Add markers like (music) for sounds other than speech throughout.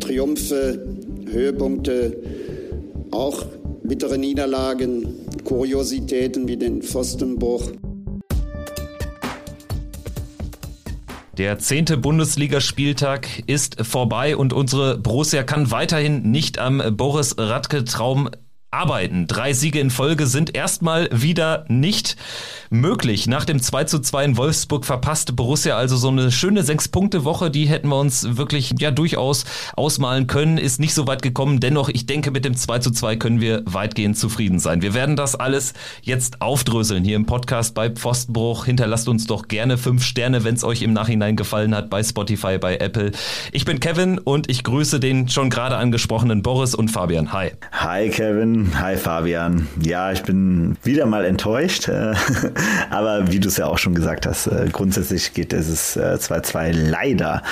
Triumphe, Höhepunkte, auch bittere Niederlagen, Kuriositäten wie den Pfostenbruch. Der zehnte Bundesligaspieltag ist vorbei und unsere Borussia kann weiterhin nicht am Boris Radke Traum arbeiten. Drei Siege in Folge sind erstmal wieder nicht möglich. Nach dem 2 zu 2 in Wolfsburg verpasste Borussia also so eine schöne Sechs-Punkte-Woche. Die hätten wir uns wirklich ja durchaus ausmalen können. Ist nicht so weit gekommen. Dennoch, ich denke, mit dem 2 zu 2 können wir weitgehend zufrieden sein. Wir werden das alles jetzt aufdröseln hier im Podcast bei Pfostenbruch. Hinterlasst uns doch gerne fünf Sterne, wenn es euch im Nachhinein gefallen hat, bei Spotify, bei Apple. Ich bin Kevin und ich grüße den schon gerade angesprochenen Boris und Fabian. Hi. Hi Kevin. Hi Fabian. Ja, ich bin wieder mal enttäuscht. (laughs) Äh, aber wie du es ja auch schon gesagt hast, äh, grundsätzlich geht dieses 2-2 äh, leider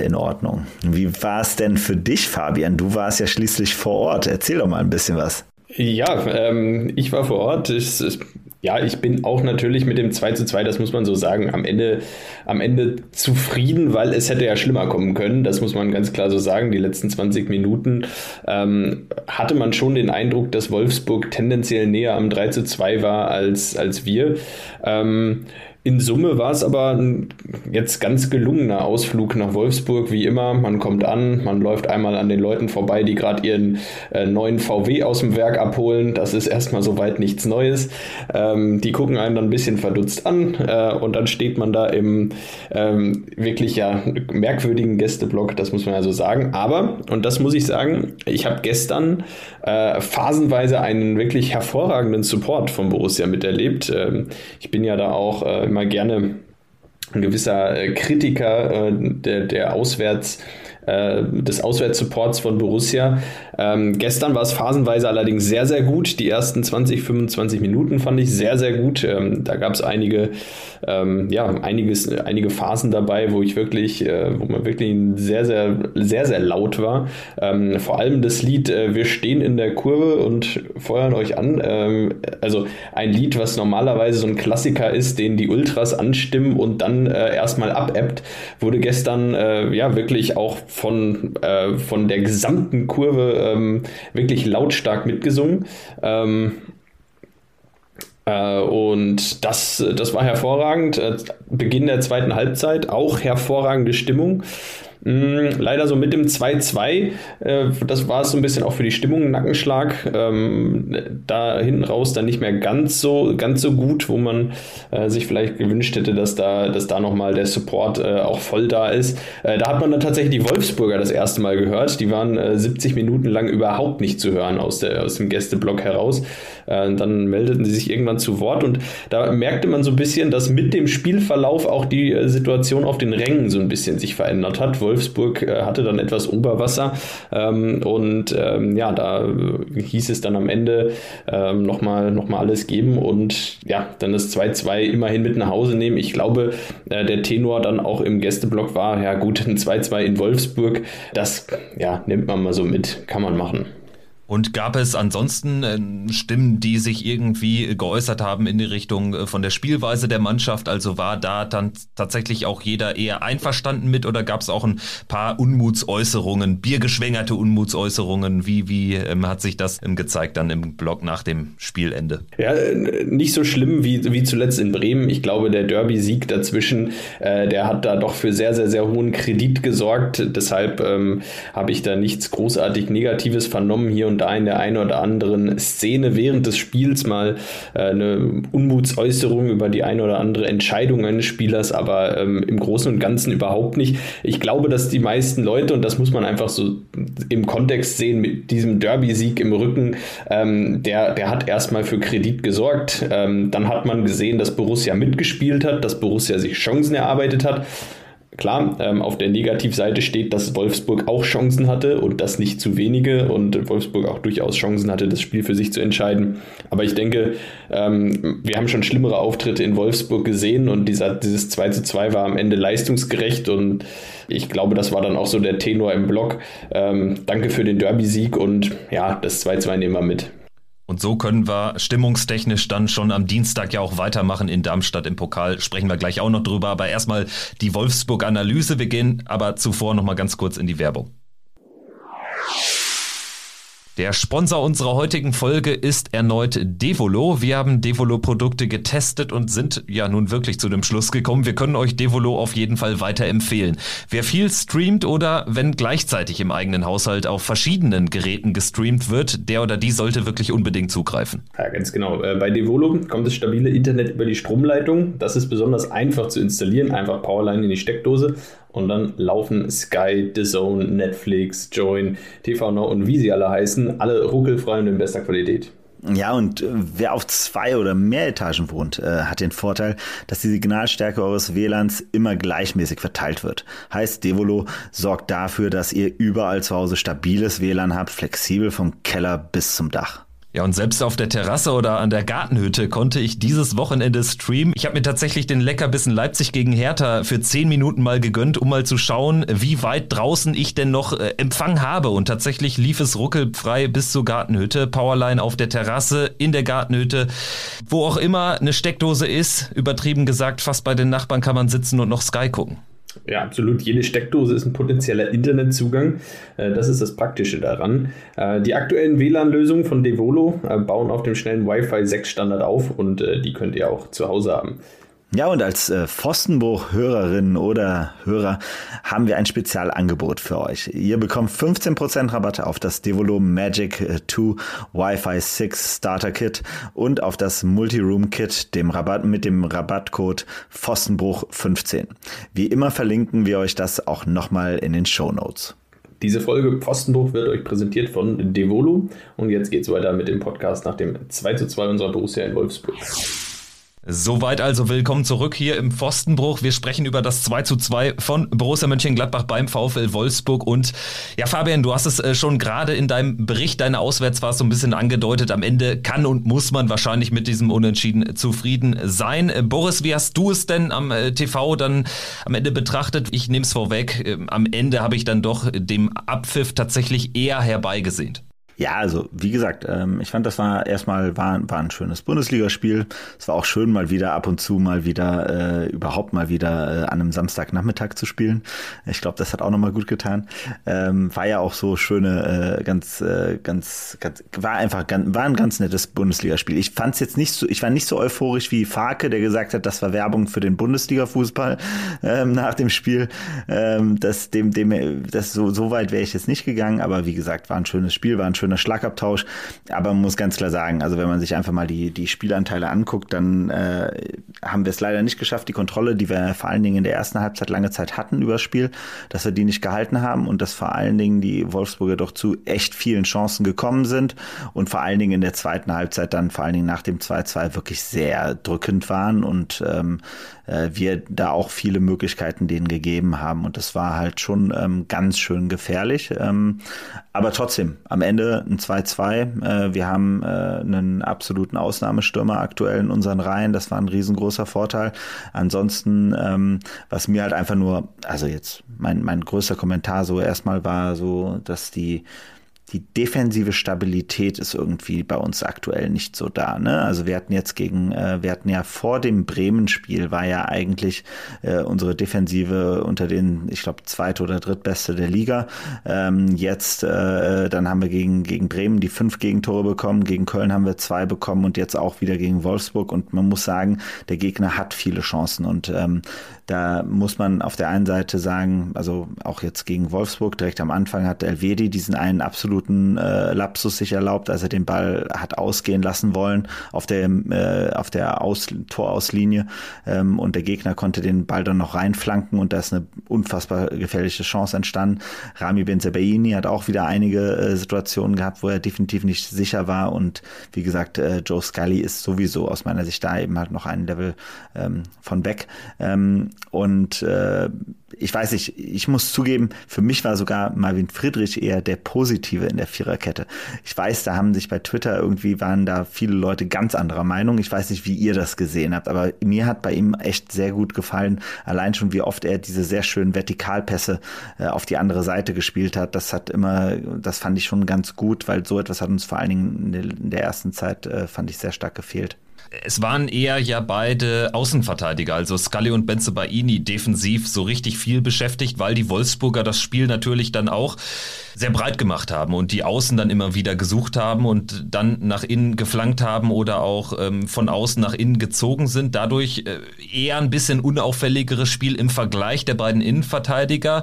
in Ordnung. Wie war es denn für dich, Fabian? Du warst ja schließlich vor Ort. Erzähl doch mal ein bisschen was. Ja, ähm, ich war vor Ort. Ich, ja, ich bin auch natürlich mit dem 2 zu 2, das muss man so sagen, am Ende, am Ende zufrieden, weil es hätte ja schlimmer kommen können. Das muss man ganz klar so sagen. Die letzten 20 Minuten ähm, hatte man schon den Eindruck, dass Wolfsburg tendenziell näher am 3 zu 2 war als, als wir. Ähm, in Summe war es aber ein jetzt ganz gelungener Ausflug nach Wolfsburg, wie immer. Man kommt an, man läuft einmal an den Leuten vorbei, die gerade ihren äh, neuen VW aus dem Werk abholen. Das ist erstmal soweit nichts Neues. Ähm, die gucken einen dann ein bisschen verdutzt an äh, und dann steht man da im ähm, wirklich ja merkwürdigen Gästeblock, das muss man ja so sagen. Aber, und das muss ich sagen, ich habe gestern äh, phasenweise einen wirklich hervorragenden Support von Borussia miterlebt. Ähm, ich bin ja da auch äh, immer gerne ein gewisser äh, Kritiker äh, der, der Auswärts- äh, des Auswärtssupports von Borussia. Ähm, gestern war es phasenweise allerdings sehr, sehr gut. Die ersten 20, 25 Minuten fand ich sehr, sehr gut. Ähm, da gab es einige, ähm, ja, einiges, einige Phasen dabei, wo ich wirklich, äh, wo man wirklich sehr, sehr, sehr, sehr laut war. Ähm, vor allem das Lied äh, Wir stehen in der Kurve und feuern euch an. Ähm, also ein Lied, was normalerweise so ein Klassiker ist, den die Ultras anstimmen und dann äh, erstmal abebbt, wurde gestern äh, ja wirklich auch von, äh, von der gesamten Kurve ähm, wirklich lautstark mitgesungen. Ähm, äh, und das, das war hervorragend. Äh, Beginn der zweiten Halbzeit, auch hervorragende Stimmung. Mm, leider so mit dem 2-2, äh, das war es so ein bisschen auch für die Stimmung ein Nackenschlag. Ähm, da hinten raus dann nicht mehr ganz so, ganz so gut, wo man äh, sich vielleicht gewünscht hätte, dass da, dass da nochmal der Support äh, auch voll da ist. Äh, da hat man dann tatsächlich die Wolfsburger das erste Mal gehört. Die waren 70 äh, Minuten lang überhaupt nicht zu hören aus, der, aus dem Gästeblock heraus. Äh, dann meldeten sie sich irgendwann zu Wort und da merkte man so ein bisschen, dass mit dem Spielverlauf auch die Situation auf den Rängen so ein bisschen sich verändert hat. Wolf Wolfsburg äh, hatte dann etwas Oberwasser ähm, und ähm, ja, da hieß es dann am Ende ähm, nochmal noch mal alles geben und ja, dann das 2-2 immerhin mit nach Hause nehmen. Ich glaube, äh, der Tenor dann auch im Gästeblock war, ja gut, ein 2-2 in Wolfsburg, das ja, nimmt man mal so mit, kann man machen. Und gab es ansonsten äh, Stimmen, die sich irgendwie geäußert haben in die Richtung äh, von der Spielweise der Mannschaft? Also war da dann tatsächlich auch jeder eher einverstanden mit oder gab es auch ein paar Unmutsäußerungen, biergeschwängerte Unmutsäußerungen? Wie, wie ähm, hat sich das ähm, gezeigt dann im Blog nach dem Spielende? Ja, nicht so schlimm wie, wie zuletzt in Bremen. Ich glaube, der Derby-Sieg dazwischen, äh, der hat da doch für sehr, sehr, sehr hohen Kredit gesorgt. Deshalb ähm, habe ich da nichts großartig Negatives vernommen hier und und da in der einen oder anderen Szene während des Spiels mal äh, eine Unmutsäußerung über die eine oder andere Entscheidung eines Spielers, aber ähm, im Großen und Ganzen überhaupt nicht. Ich glaube, dass die meisten Leute, und das muss man einfach so im Kontext sehen, mit diesem Derby-Sieg im Rücken, ähm, der, der hat erstmal für Kredit gesorgt. Ähm, dann hat man gesehen, dass Borussia mitgespielt hat, dass Borussia sich Chancen erarbeitet hat. Klar, ähm, auf der Negativseite steht, dass Wolfsburg auch Chancen hatte und das nicht zu wenige und Wolfsburg auch durchaus Chancen hatte, das Spiel für sich zu entscheiden. Aber ich denke, ähm, wir haben schon schlimmere Auftritte in Wolfsburg gesehen und dieser, dieses 2 zu 2 war am Ende leistungsgerecht und ich glaube, das war dann auch so der Tenor im Block. Ähm, danke für den Derby-Sieg und ja, das 2 zu 2 nehmen wir mit. Und so können wir stimmungstechnisch dann schon am Dienstag ja auch weitermachen in Darmstadt im Pokal. Sprechen wir gleich auch noch drüber. Aber erstmal die Wolfsburg-Analyse. Wir gehen aber zuvor nochmal ganz kurz in die Werbung. Der Sponsor unserer heutigen Folge ist erneut Devolo. Wir haben Devolo-Produkte getestet und sind ja nun wirklich zu dem Schluss gekommen, wir können euch Devolo auf jeden Fall weiterempfehlen. Wer viel streamt oder wenn gleichzeitig im eigenen Haushalt auf verschiedenen Geräten gestreamt wird, der oder die sollte wirklich unbedingt zugreifen. Ja, ganz genau. Äh, bei Devolo kommt das stabile Internet über die Stromleitung. Das ist besonders einfach zu installieren. Einfach Powerline in die Steckdose und dann laufen Sky, Zone, Netflix, Join, TV Now und wie sie alle heißen, alle ruckelfrei und in bester Qualität. Ja, und äh, wer auf zwei oder mehr Etagen wohnt, äh, hat den Vorteil, dass die Signalstärke eures WLANs immer gleichmäßig verteilt wird. Heißt, Devolo sorgt dafür, dass ihr überall zu Hause stabiles WLAN habt, flexibel vom Keller bis zum Dach. Ja, und selbst auf der Terrasse oder an der Gartenhütte konnte ich dieses Wochenende streamen. Ich habe mir tatsächlich den Leckerbissen Leipzig gegen Hertha für zehn Minuten mal gegönnt, um mal zu schauen, wie weit draußen ich denn noch äh, Empfang habe. Und tatsächlich lief es ruckelfrei bis zur Gartenhütte. Powerline auf der Terrasse, in der Gartenhütte, wo auch immer eine Steckdose ist. Übertrieben gesagt, fast bei den Nachbarn kann man sitzen und noch Sky gucken. Ja, absolut. Jede Steckdose ist ein potenzieller Internetzugang. Äh, das ist das Praktische daran. Äh, die aktuellen WLAN-Lösungen von Devolo äh, bauen auf dem schnellen Wi-Fi 6 Standard auf und die könnt ihr auch zu Hause haben. Ja, und als äh, Pfostenbruch-Hörerinnen oder Hörer haben wir ein Spezialangebot für euch. Ihr bekommt 15% Rabatt auf das Devolo Magic 2 Wi-Fi 6 Starter Kit und auf das Multiroom Kit dem Rabatt, mit dem Rabattcode Pfostenbruch15. Wie immer verlinken wir euch das auch nochmal in den Show Notes. Diese Folge Pfostenbruch wird euch präsentiert von Devolo und jetzt geht's weiter mit dem Podcast nach dem 2 zu 2 unserer Borussia in Wolfsburg. Soweit also willkommen zurück hier im Pfostenbruch. Wir sprechen über das 2 zu 2 von Borussia Mönchengladbach beim VfL Wolfsburg. Und ja, Fabian, du hast es äh, schon gerade in deinem Bericht deiner Auswärtsfahrt so ein bisschen angedeutet. Am Ende kann und muss man wahrscheinlich mit diesem Unentschieden zufrieden sein. Äh, Boris, wie hast du es denn am äh, TV dann am Ende betrachtet? Ich nehme es vorweg. Am Ende habe ich dann doch dem Abpfiff tatsächlich eher herbeigesehnt. Ja, also wie gesagt, ähm, ich fand, das war erstmal war, war ein schönes Bundesligaspiel. Es war auch schön, mal wieder ab und zu mal wieder äh, überhaupt mal wieder äh, an einem Samstagnachmittag zu spielen. Ich glaube, das hat auch nochmal gut getan. Ähm, war ja auch so schöne, äh, ganz, äh, ganz, ganz, war einfach ganz, war ein ganz nettes Bundesligaspiel. Ich fand es jetzt nicht so, ich war nicht so euphorisch wie Farke, der gesagt hat, das war Werbung für den Bundesliga-Fußball ähm, nach dem Spiel. Ähm, das, dem, dem, das so, so weit wäre ich jetzt nicht gegangen, aber wie gesagt, war ein schönes Spiel, war ein schönes schöner Schlagabtausch. Aber man muss ganz klar sagen, also wenn man sich einfach mal die, die Spielanteile anguckt, dann äh, haben wir es leider nicht geschafft, die Kontrolle, die wir vor allen Dingen in der ersten Halbzeit lange Zeit hatten über das Spiel, dass wir die nicht gehalten haben und dass vor allen Dingen die Wolfsburger doch zu echt vielen Chancen gekommen sind und vor allen Dingen in der zweiten Halbzeit dann vor allen Dingen nach dem 2-2 wirklich sehr drückend waren und ähm, äh, wir da auch viele Möglichkeiten denen gegeben haben und das war halt schon ähm, ganz schön gefährlich. Ähm, aber trotzdem, am Ende ein 2-2. Äh, wir haben äh, einen absoluten Ausnahmestürmer aktuell in unseren Reihen. Das war ein riesengroßer Vorteil. Ansonsten, ähm, was mir halt einfach nur, also jetzt mein, mein größter Kommentar so erstmal war so, dass die die defensive Stabilität ist irgendwie bei uns aktuell nicht so da. Ne? Also wir hatten jetzt gegen, äh, wir hatten ja vor dem Bremen-Spiel war ja eigentlich äh, unsere Defensive unter den, ich glaube, zweite oder drittbeste der Liga. Ähm, jetzt, äh, dann haben wir gegen, gegen Bremen die fünf Gegentore bekommen, gegen Köln haben wir zwei bekommen und jetzt auch wieder gegen Wolfsburg. Und man muss sagen, der Gegner hat viele Chancen und ähm, da muss man auf der einen Seite sagen, also auch jetzt gegen Wolfsburg direkt am Anfang hat Elvedi diesen einen absoluten äh, Lapsus sich erlaubt, als er den Ball hat ausgehen lassen wollen auf der äh, auf der Aus Torauslinie ähm, und der Gegner konnte den Ball dann noch reinflanken und da ist eine unfassbar gefährliche Chance entstanden. Rami Benzebaini hat auch wieder einige äh, Situationen gehabt, wo er definitiv nicht sicher war und wie gesagt, äh, Joe Scully ist sowieso aus meiner Sicht da eben halt noch ein Level ähm, von weg. Ähm, und äh, ich weiß nicht, ich muss zugeben, für mich war sogar Marvin Friedrich eher der Positive in der Viererkette. Ich weiß, da haben sich bei Twitter irgendwie waren da viele Leute ganz anderer Meinung. Ich weiß nicht, wie ihr das gesehen habt, aber mir hat bei ihm echt sehr gut gefallen. Allein schon, wie oft er diese sehr schönen Vertikalpässe äh, auf die andere Seite gespielt hat. Das hat immer, das fand ich schon ganz gut, weil so etwas hat uns vor allen Dingen in der, ersten Zeit, äh, fand ich sehr stark gefehlt es waren eher ja beide Außenverteidiger, also Scully und Benze Baini defensiv so richtig wirklich viel beschäftigt, weil die Wolfsburger das Spiel natürlich dann auch sehr breit gemacht haben und die Außen dann immer wieder gesucht haben und dann nach innen geflankt haben oder auch ähm, von außen nach innen gezogen sind. Dadurch äh, eher ein bisschen unauffälligeres Spiel im Vergleich der beiden Innenverteidiger.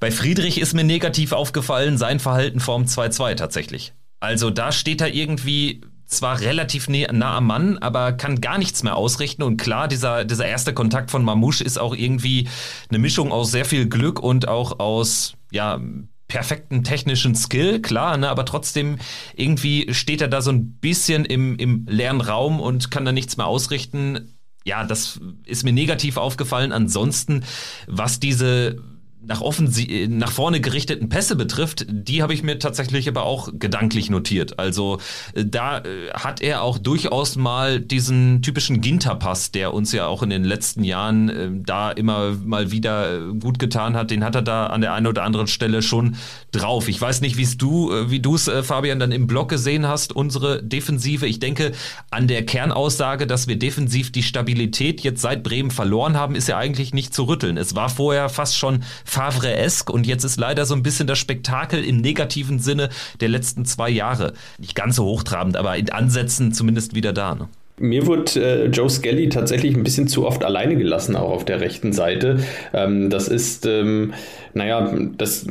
Bei Friedrich ist mir negativ aufgefallen sein Verhalten vorm 2-2 tatsächlich. Also da steht er irgendwie zwar relativ nah am Mann, aber kann gar nichts mehr ausrichten. Und klar, dieser, dieser erste Kontakt von Mamouche ist auch irgendwie eine Mischung aus sehr viel Glück und auch aus, ja, perfekten technischen Skill, klar, ne, aber trotzdem irgendwie steht er da so ein bisschen im, im leeren Raum und kann da nichts mehr ausrichten. Ja, das ist mir negativ aufgefallen. Ansonsten, was diese nach, offensi nach vorne gerichteten Pässe betrifft, die habe ich mir tatsächlich aber auch gedanklich notiert. Also äh, da äh, hat er auch durchaus mal diesen typischen Ginter-Pass, der uns ja auch in den letzten Jahren äh, da immer mal wieder gut getan hat, den hat er da an der einen oder anderen Stelle schon drauf. Ich weiß nicht, wie's du, wie du es, Fabian, dann im Blog gesehen hast, unsere Defensive. Ich denke, an der Kernaussage, dass wir defensiv die Stabilität jetzt seit Bremen verloren haben, ist ja eigentlich nicht zu rütteln. Es war vorher fast schon Favre-esque und jetzt ist leider so ein bisschen das Spektakel im negativen Sinne der letzten zwei Jahre. Nicht ganz so hochtrabend, aber in Ansätzen zumindest wieder da. Ne? Mir wurde äh, Joe Skelly tatsächlich ein bisschen zu oft alleine gelassen, auch auf der rechten Seite. Ähm, das ist, ähm, naja, das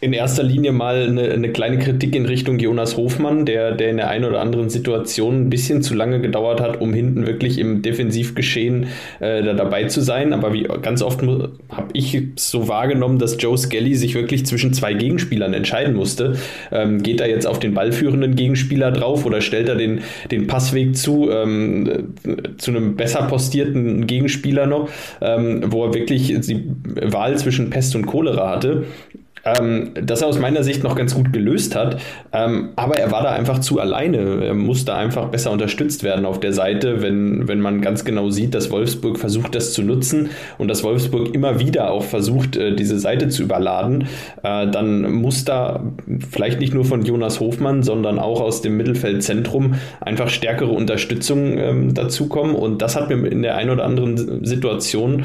in erster Linie mal eine, eine, kleine Kritik in Richtung Jonas Hofmann, der, der in der einen oder anderen Situation ein bisschen zu lange gedauert hat, um hinten wirklich im Defensivgeschehen äh, da dabei zu sein. Aber wie ganz oft habe ich so wahrgenommen, dass Joe Skelly sich wirklich zwischen zwei Gegenspielern entscheiden musste. Ähm, geht er jetzt auf den ballführenden Gegenspieler drauf oder stellt er den, den Passweg zu, ähm, zu einem besser postierten Gegenspieler noch, ähm, wo er wirklich die Wahl zwischen Pest und Cholera hatte? Ähm, das er aus meiner Sicht noch ganz gut gelöst hat. Ähm, aber er war da einfach zu alleine. Er musste einfach besser unterstützt werden auf der Seite, wenn, wenn man ganz genau sieht, dass Wolfsburg versucht, das zu nutzen und dass Wolfsburg immer wieder auch versucht, äh, diese Seite zu überladen. Äh, dann muss da vielleicht nicht nur von Jonas Hofmann, sondern auch aus dem Mittelfeldzentrum einfach stärkere Unterstützung ähm, dazukommen. Und das hat mir in der einen oder anderen Situation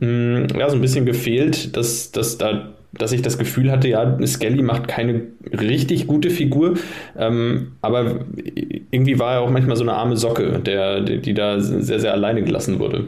mh, mm, ja, so ein bisschen gefehlt, dass, dass da dass ich das Gefühl hatte, ja, Skelly macht keine richtig gute Figur, ähm, aber irgendwie war er auch manchmal so eine arme Socke, der, die, die da sehr, sehr alleine gelassen wurde.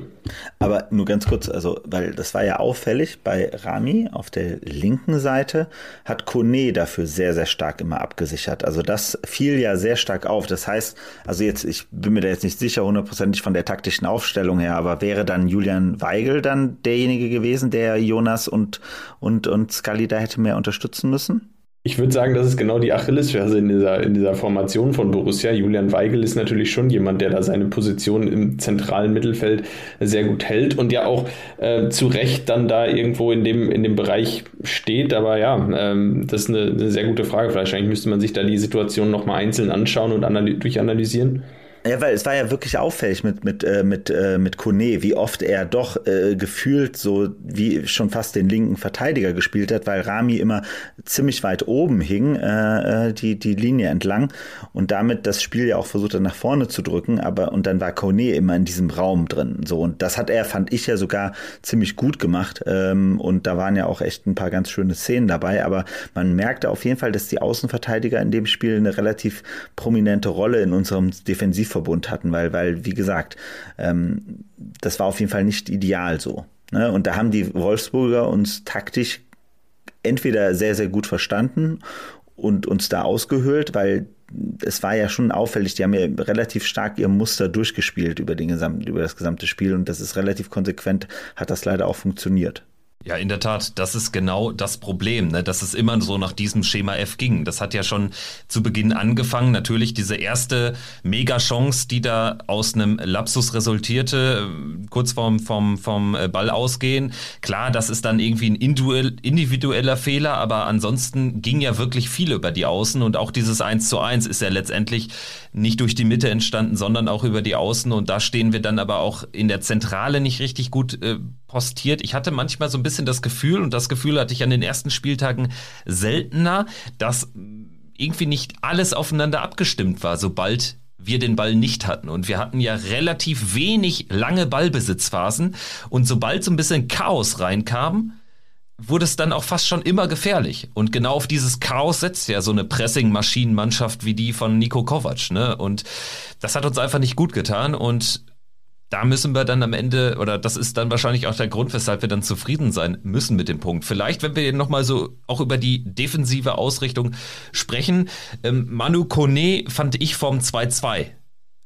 Aber nur ganz kurz, also, weil das war ja auffällig bei Rami auf der linken Seite hat Kone dafür sehr, sehr stark immer abgesichert. Also das fiel ja sehr stark auf. Das heißt, also jetzt, ich bin mir da jetzt nicht sicher, hundertprozentig von der taktischen Aufstellung her, aber wäre dann Julian Weigel dann derjenige gewesen, der Jonas und, und, und Scully da hätte mehr unterstützen müssen? Ich würde sagen, das ist genau die Achillesferse in dieser, in dieser Formation von Borussia. Julian Weigel ist natürlich schon jemand, der da seine Position im zentralen Mittelfeld sehr gut hält und ja auch äh, zu Recht dann da irgendwo in dem, in dem Bereich steht. Aber ja, ähm, das ist eine, eine, sehr gute Frage. Wahrscheinlich müsste man sich da die Situation nochmal einzeln anschauen und analy durchanalysieren. Ja, weil es war ja wirklich auffällig mit, mit, äh, mit, äh, mit Kone, wie oft er doch äh, gefühlt so wie schon fast den linken Verteidiger gespielt hat, weil Rami immer ziemlich weit oben hing, äh, äh, die, die Linie entlang und damit das Spiel ja auch versucht hat, nach vorne zu drücken, aber und dann war Kone immer in diesem Raum drin. So, und das hat er, fand ich ja sogar ziemlich gut gemacht. Ähm, und da waren ja auch echt ein paar ganz schöne Szenen dabei, aber man merkte auf jeden Fall, dass die Außenverteidiger in dem Spiel eine relativ prominente Rolle in unserem Defensiv Tarifverbund hatten, weil, weil, wie gesagt, ähm, das war auf jeden Fall nicht ideal so. Ne? Und da haben die Wolfsburger uns taktisch entweder sehr, sehr gut verstanden und uns da ausgehöhlt, weil es war ja schon auffällig, die haben ja relativ stark ihr Muster durchgespielt über, den gesamten, über das gesamte Spiel und das ist relativ konsequent, hat das leider auch funktioniert. Ja, in der Tat, das ist genau das Problem, ne? dass es immer so nach diesem Schema F ging. Das hat ja schon zu Beginn angefangen. Natürlich diese erste Mega-Chance, die da aus einem Lapsus resultierte, kurz vorm, vom, vom äh, Ball ausgehen. Klar, das ist dann irgendwie ein individueller Fehler, aber ansonsten ging ja wirklich viel über die Außen und auch dieses 1 zu 1 ist ja letztendlich nicht durch die Mitte entstanden, sondern auch über die Außen und da stehen wir dann aber auch in der Zentrale nicht richtig gut äh, postiert. Ich hatte manchmal so ein das Gefühl, und das Gefühl hatte ich an den ersten Spieltagen seltener, dass irgendwie nicht alles aufeinander abgestimmt war, sobald wir den Ball nicht hatten. Und wir hatten ja relativ wenig lange Ballbesitzphasen. Und sobald so ein bisschen Chaos reinkam, wurde es dann auch fast schon immer gefährlich. Und genau auf dieses Chaos setzt ja so eine Pressing-Maschinenmannschaft wie die von Nico Kovac. Ne? Und das hat uns einfach nicht gut getan. Und da müssen wir dann am Ende, oder das ist dann wahrscheinlich auch der Grund, weshalb wir dann zufrieden sein müssen mit dem Punkt. Vielleicht, wenn wir nochmal so auch über die defensive Ausrichtung sprechen. Ähm, Manu Kone fand ich vom 2-2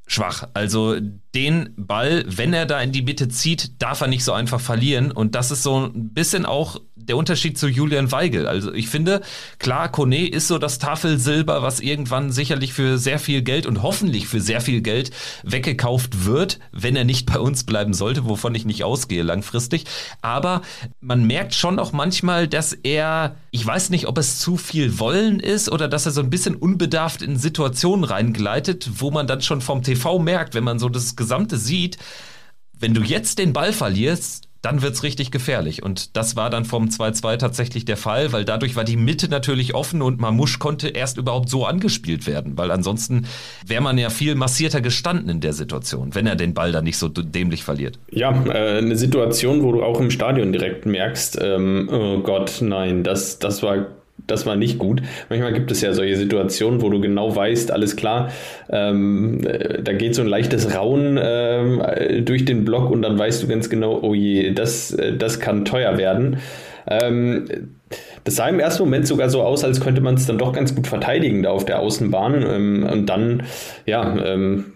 schwach. Also den Ball, wenn er da in die Mitte zieht, darf er nicht so einfach verlieren. Und das ist so ein bisschen auch der Unterschied zu Julian Weigel. Also ich finde, klar, Kone ist so das Tafelsilber, was irgendwann sicherlich für sehr viel Geld und hoffentlich für sehr viel Geld weggekauft wird, wenn er nicht bei uns bleiben sollte, wovon ich nicht ausgehe langfristig. Aber man merkt schon auch manchmal, dass er, ich weiß nicht, ob es zu viel Wollen ist oder dass er so ein bisschen unbedarft in Situationen reingleitet, wo man dann schon vom TV merkt, wenn man so das Gesamte sieht, wenn du jetzt den Ball verlierst, dann wird's richtig gefährlich. Und das war dann vom 2-2 tatsächlich der Fall, weil dadurch war die Mitte natürlich offen und Mamusch konnte erst überhaupt so angespielt werden, weil ansonsten wäre man ja viel massierter gestanden in der Situation, wenn er den Ball dann nicht so dämlich verliert. Ja, äh, eine Situation, wo du auch im Stadion direkt merkst, ähm, oh Gott, nein, das, das war das war nicht gut. Manchmal gibt es ja solche Situationen, wo du genau weißt, alles klar, ähm, äh, da geht so ein leichtes Rauen ähm, durch den Block und dann weißt du ganz genau, oh je, das, äh, das kann teuer werden. Ähm, das sah im ersten Moment sogar so aus, als könnte man es dann doch ganz gut verteidigen da auf der Außenbahn. Ähm, und dann, ja, ähm,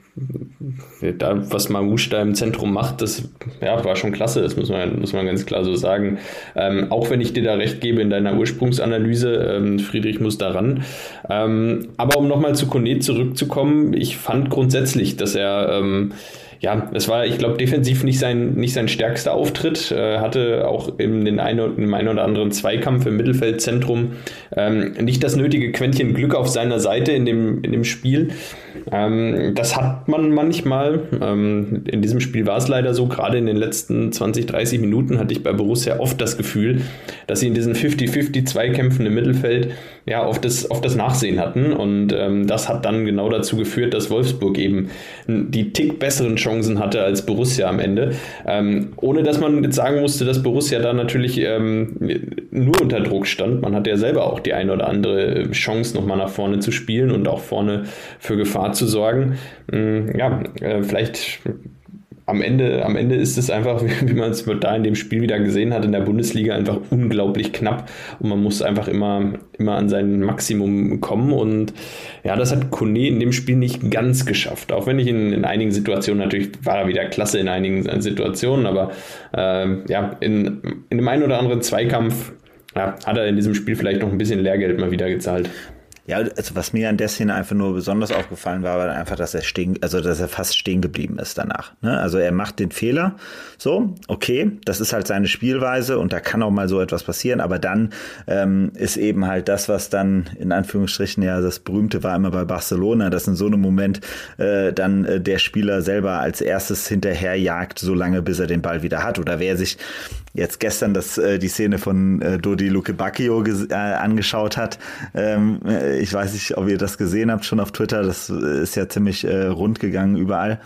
da, was Mamouche da im Zentrum macht, das ja, war schon klasse, das muss man, muss man ganz klar so sagen. Ähm, auch wenn ich dir da recht gebe in deiner Ursprungsanalyse, ähm, Friedrich muss daran. Ähm, aber um nochmal zu Kone zurückzukommen, ich fand grundsätzlich, dass er ähm, ja, es war, ich glaube, defensiv nicht sein, nicht sein stärkster Auftritt. Äh, hatte auch in den einen, im einen oder anderen Zweikampf im Mittelfeldzentrum ähm, nicht das nötige Quäntchen Glück auf seiner Seite in dem, in dem Spiel. Ähm, das hat man manchmal. Ähm, in diesem Spiel war es leider so, gerade in den letzten 20, 30 Minuten hatte ich bei Borussia oft das Gefühl, dass sie in diesen 50-50 Zweikämpfen im Mittelfeld ja auf das, auf das Nachsehen hatten. Und ähm, das hat dann genau dazu geführt, dass Wolfsburg eben die tick besseren Chancen hatte als Borussia am Ende. Ähm, ohne dass man jetzt sagen musste, dass Borussia da natürlich ähm, nur unter Druck stand. Man hatte ja selber auch die eine oder andere Chance, nochmal nach vorne zu spielen und auch vorne für Gefahr zu sorgen. Ähm, ja, äh, vielleicht am Ende, am Ende ist es einfach, (laughs) wie, man es da in dem Spiel wieder gesehen hat, in der Bundesliga einfach unglaublich knapp. Und man muss einfach immer, immer an sein Maximum kommen. Und ja, das hat Kone in dem Spiel nicht ganz geschafft, auch wenn ich in, in einigen Situationen, natürlich war er wieder klasse in einigen Situationen, aber äh, ja, in, in dem einen oder anderen Zweikampf ja, hat er in diesem Spiel vielleicht noch ein bisschen Lehrgeld mal wieder gezahlt. Ja, also was mir an der Szene einfach nur besonders aufgefallen war, war einfach, dass er stehen, also dass er fast stehen geblieben ist danach. Ne? Also er macht den Fehler, so, okay, das ist halt seine Spielweise und da kann auch mal so etwas passieren, aber dann ähm, ist eben halt das, was dann in Anführungsstrichen ja das berühmte war immer bei Barcelona, dass in so einem Moment äh, dann äh, der Spieler selber als erstes hinterherjagt, so lange bis er den Ball wieder hat. Oder wer sich jetzt gestern das, äh, die Szene von äh, Dodi Luke Bacchio äh, angeschaut hat, ähm, äh, ich weiß nicht, ob ihr das gesehen habt schon auf Twitter, das ist ja ziemlich äh, rund gegangen überall,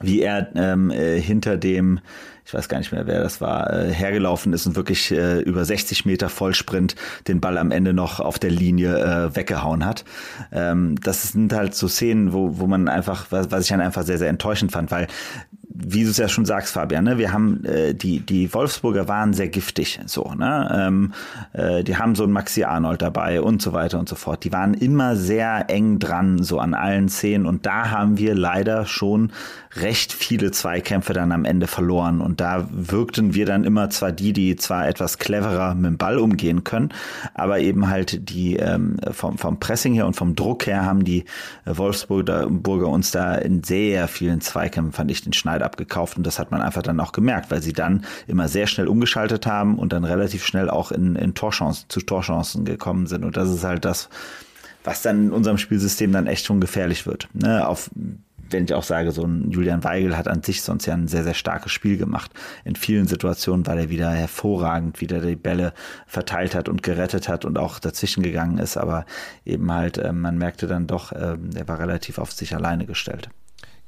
wie er ähm, äh, hinter dem ich weiß gar nicht mehr, wer das war, äh, hergelaufen ist und wirklich äh, über 60 Meter Vollsprint den Ball am Ende noch auf der Linie äh, weggehauen hat. Ähm, das sind halt so Szenen, wo, wo man einfach, was, was ich dann einfach sehr, sehr enttäuschend fand, weil wie du es ja schon sagst, Fabian, ne, wir haben äh, die die Wolfsburger waren sehr giftig, so, ne, ähm, äh, die haben so einen Maxi Arnold dabei und so weiter und so fort. Die waren immer sehr eng dran, so an allen Szenen und da haben wir leider schon recht viele Zweikämpfe dann am Ende verloren und da wirkten wir dann immer zwar die, die zwar etwas cleverer mit dem Ball umgehen können, aber eben halt die ähm, vom vom Pressing her und vom Druck her haben die Wolfsburger uns da in sehr vielen Zweikämpfen fand ich den Schneider abgekauft und das hat man einfach dann auch gemerkt, weil sie dann immer sehr schnell umgeschaltet haben und dann relativ schnell auch in, in Torchancen, zu Torchancen gekommen sind. Und das ist halt das, was dann in unserem Spielsystem dann echt schon gefährlich wird. Ne? Auf wenn ich auch sage, so ein Julian Weigel hat an sich sonst ja ein sehr, sehr starkes Spiel gemacht. In vielen Situationen, weil er wieder hervorragend wieder die Bälle verteilt hat und gerettet hat und auch dazwischen gegangen ist. Aber eben halt, äh, man merkte dann doch, äh, er war relativ auf sich alleine gestellt.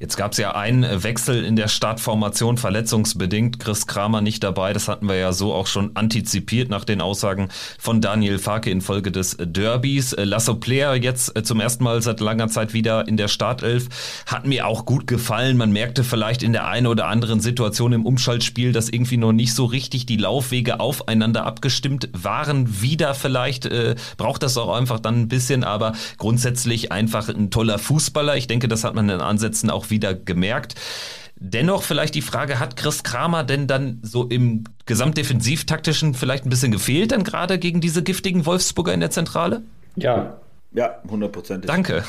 Jetzt gab es ja einen Wechsel in der Startformation, verletzungsbedingt. Chris Kramer nicht dabei. Das hatten wir ja so auch schon antizipiert nach den Aussagen von Daniel Farke infolge des Derbys. Lasso Player jetzt äh, zum ersten Mal seit langer Zeit wieder in der Startelf. Hat mir auch gut gefallen. Man merkte vielleicht in der einen oder anderen Situation im Umschaltspiel, dass irgendwie noch nicht so richtig die Laufwege aufeinander abgestimmt waren. Wieder vielleicht äh, braucht das auch einfach dann ein bisschen, aber grundsätzlich einfach ein toller Fußballer. Ich denke, das hat man in Ansätzen auch wieder gemerkt. Dennoch vielleicht die Frage, hat Chris Kramer denn dann so im gesamtdefensivtaktischen vielleicht ein bisschen gefehlt, dann gerade gegen diese giftigen Wolfsburger in der Zentrale? Ja, ja, hundertprozentig. Danke.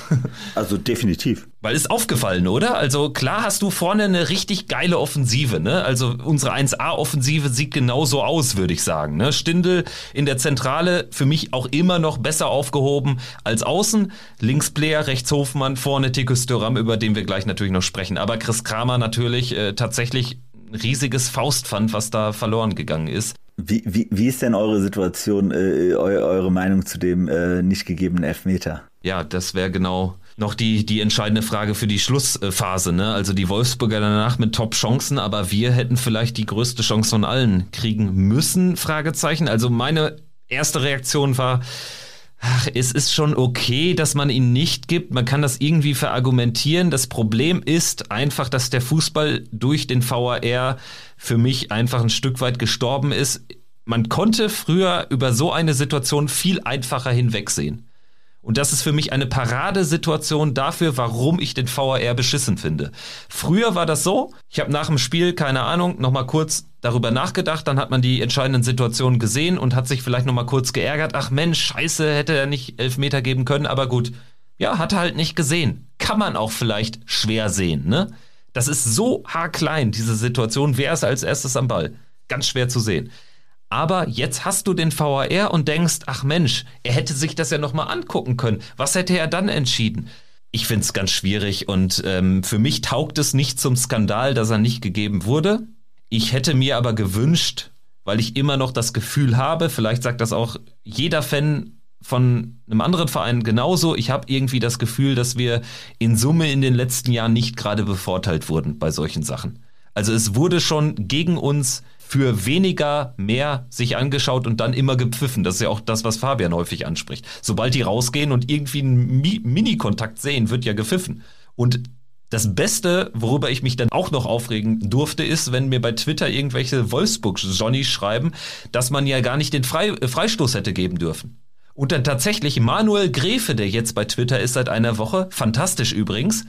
Also definitiv. Weil ist aufgefallen, oder? Also klar hast du vorne eine richtig geile Offensive, ne? Also unsere 1A-Offensive sieht genauso aus, würde ich sagen. Ne? Stindel in der Zentrale für mich auch immer noch besser aufgehoben als außen. Links Player, rechts Hofmann, vorne Tikus Döram, über den wir gleich natürlich noch sprechen. Aber Chris Kramer natürlich äh, tatsächlich ein riesiges Faustpfand, was da verloren gegangen ist. Wie, wie, wie ist denn eure Situation, äh, eu, eure Meinung zu dem äh, nicht gegebenen Elfmeter? Ja, das wäre genau noch die, die entscheidende Frage für die Schlussphase. Ne? Also die Wolfsburger danach mit Top-Chancen, aber wir hätten vielleicht die größte Chance von allen kriegen müssen, Fragezeichen. Also meine erste Reaktion war, ach, es ist schon okay, dass man ihn nicht gibt. Man kann das irgendwie verargumentieren. Das Problem ist einfach, dass der Fußball durch den VAR für mich einfach ein Stück weit gestorben ist. Man konnte früher über so eine Situation viel einfacher hinwegsehen. Und das ist für mich eine Paradesituation dafür, warum ich den VAR beschissen finde. Früher war das so, ich habe nach dem Spiel, keine Ahnung, nochmal kurz darüber nachgedacht, dann hat man die entscheidenden Situationen gesehen und hat sich vielleicht nochmal kurz geärgert, ach Mensch, scheiße, hätte er nicht Elfmeter geben können, aber gut. Ja, hat er halt nicht gesehen. Kann man auch vielleicht schwer sehen, ne? Das ist so haarklein, diese Situation. Wer ist als erstes am Ball? Ganz schwer zu sehen. Aber jetzt hast du den VAR und denkst, ach Mensch, er hätte sich das ja nochmal angucken können. Was hätte er dann entschieden? Ich finde es ganz schwierig und ähm, für mich taugt es nicht zum Skandal, dass er nicht gegeben wurde. Ich hätte mir aber gewünscht, weil ich immer noch das Gefühl habe, vielleicht sagt das auch jeder Fan von einem anderen Verein genauso. Ich habe irgendwie das Gefühl, dass wir in Summe in den letzten Jahren nicht gerade bevorteilt wurden bei solchen Sachen. Also es wurde schon gegen uns für weniger mehr sich angeschaut und dann immer gepfiffen. Das ist ja auch das, was Fabian häufig anspricht. Sobald die rausgehen und irgendwie einen Mi Mini-Kontakt sehen, wird ja gepfiffen. Und das Beste, worüber ich mich dann auch noch aufregen durfte, ist, wenn mir bei Twitter irgendwelche Wolfsburg-Johnnies schreiben, dass man ja gar nicht den Fre Freistoß hätte geben dürfen. Und dann tatsächlich Manuel Gräfe, der jetzt bei Twitter ist seit einer Woche, fantastisch übrigens,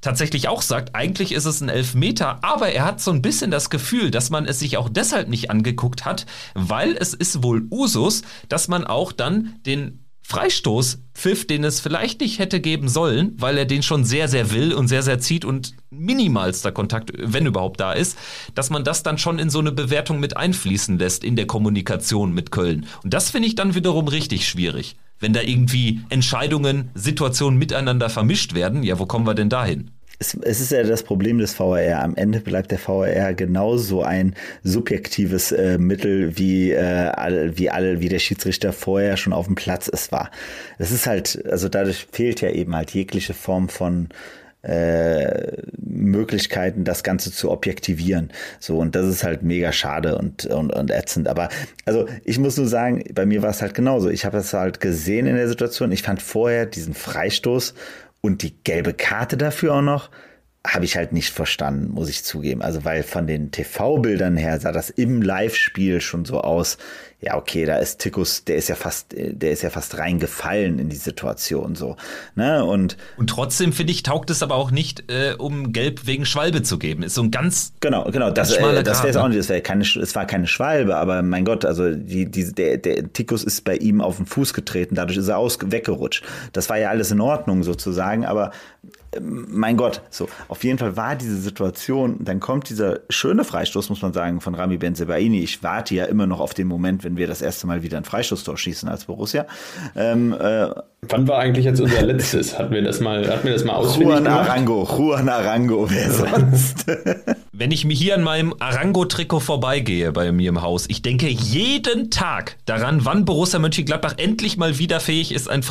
tatsächlich auch sagt, eigentlich ist es ein Elfmeter, aber er hat so ein bisschen das Gefühl, dass man es sich auch deshalb nicht angeguckt hat, weil es ist wohl Usus, dass man auch dann den Freistoß pfiff, den es vielleicht nicht hätte geben sollen, weil er den schon sehr, sehr will und sehr, sehr zieht und minimalster Kontakt, wenn überhaupt da ist, dass man das dann schon in so eine Bewertung mit einfließen lässt in der Kommunikation mit Köln. Und das finde ich dann wiederum richtig schwierig. Wenn da irgendwie Entscheidungen, Situationen miteinander vermischt werden, ja, wo kommen wir denn dahin? Es, es ist ja das Problem des VAR. Am Ende bleibt der VAR genauso ein subjektives äh, Mittel, wie, äh, wie alle, wie der Schiedsrichter vorher schon auf dem Platz es war. Es ist halt, also dadurch fehlt ja eben halt jegliche Form von äh, Möglichkeiten, das Ganze zu objektivieren. So, und das ist halt mega schade und, und, und ätzend. Aber also ich muss nur sagen, bei mir war es halt genauso. Ich habe das halt gesehen in der Situation. Ich fand vorher diesen Freistoß und die gelbe Karte dafür auch noch, habe ich halt nicht verstanden, muss ich zugeben. Also, weil von den TV-Bildern her sah das im Live-Spiel schon so aus. Ja, okay, da ist Tikus, der ist ja fast, der ist ja fast reingefallen in die Situation so. Ne? Und, und trotzdem finde ich, taugt es aber auch nicht, äh, um Gelb wegen Schwalbe zu geben. Ist so ein ganz genau, genau. Das, äh, das wäre es auch ne? nicht. Das wäre keine, es war keine Schwalbe, aber mein Gott, also die, die, der, der Tikus ist bei ihm auf den Fuß getreten, dadurch ist er aus weggerutscht. Das war ja alles in Ordnung sozusagen, aber mein Gott, so, auf jeden Fall war diese Situation, dann kommt dieser schöne Freistoß, muss man sagen, von Rami Benzebaini. Ich warte ja immer noch auf den Moment, wenn wir das erste Mal wieder ein Freistoßtor schießen als Borussia. Ähm, äh, Wann war eigentlich jetzt unser letztes? Hatten wir das mal, hatten wir das mal ausfindig Juan gemacht? Arango, Juan Arango, wer sonst? Wenn ich mir hier an meinem Arango-Trikot vorbeigehe bei mir im Haus, ich denke jeden Tag daran, wann Borussia Mönchengladbach endlich mal wieder fähig ist, ein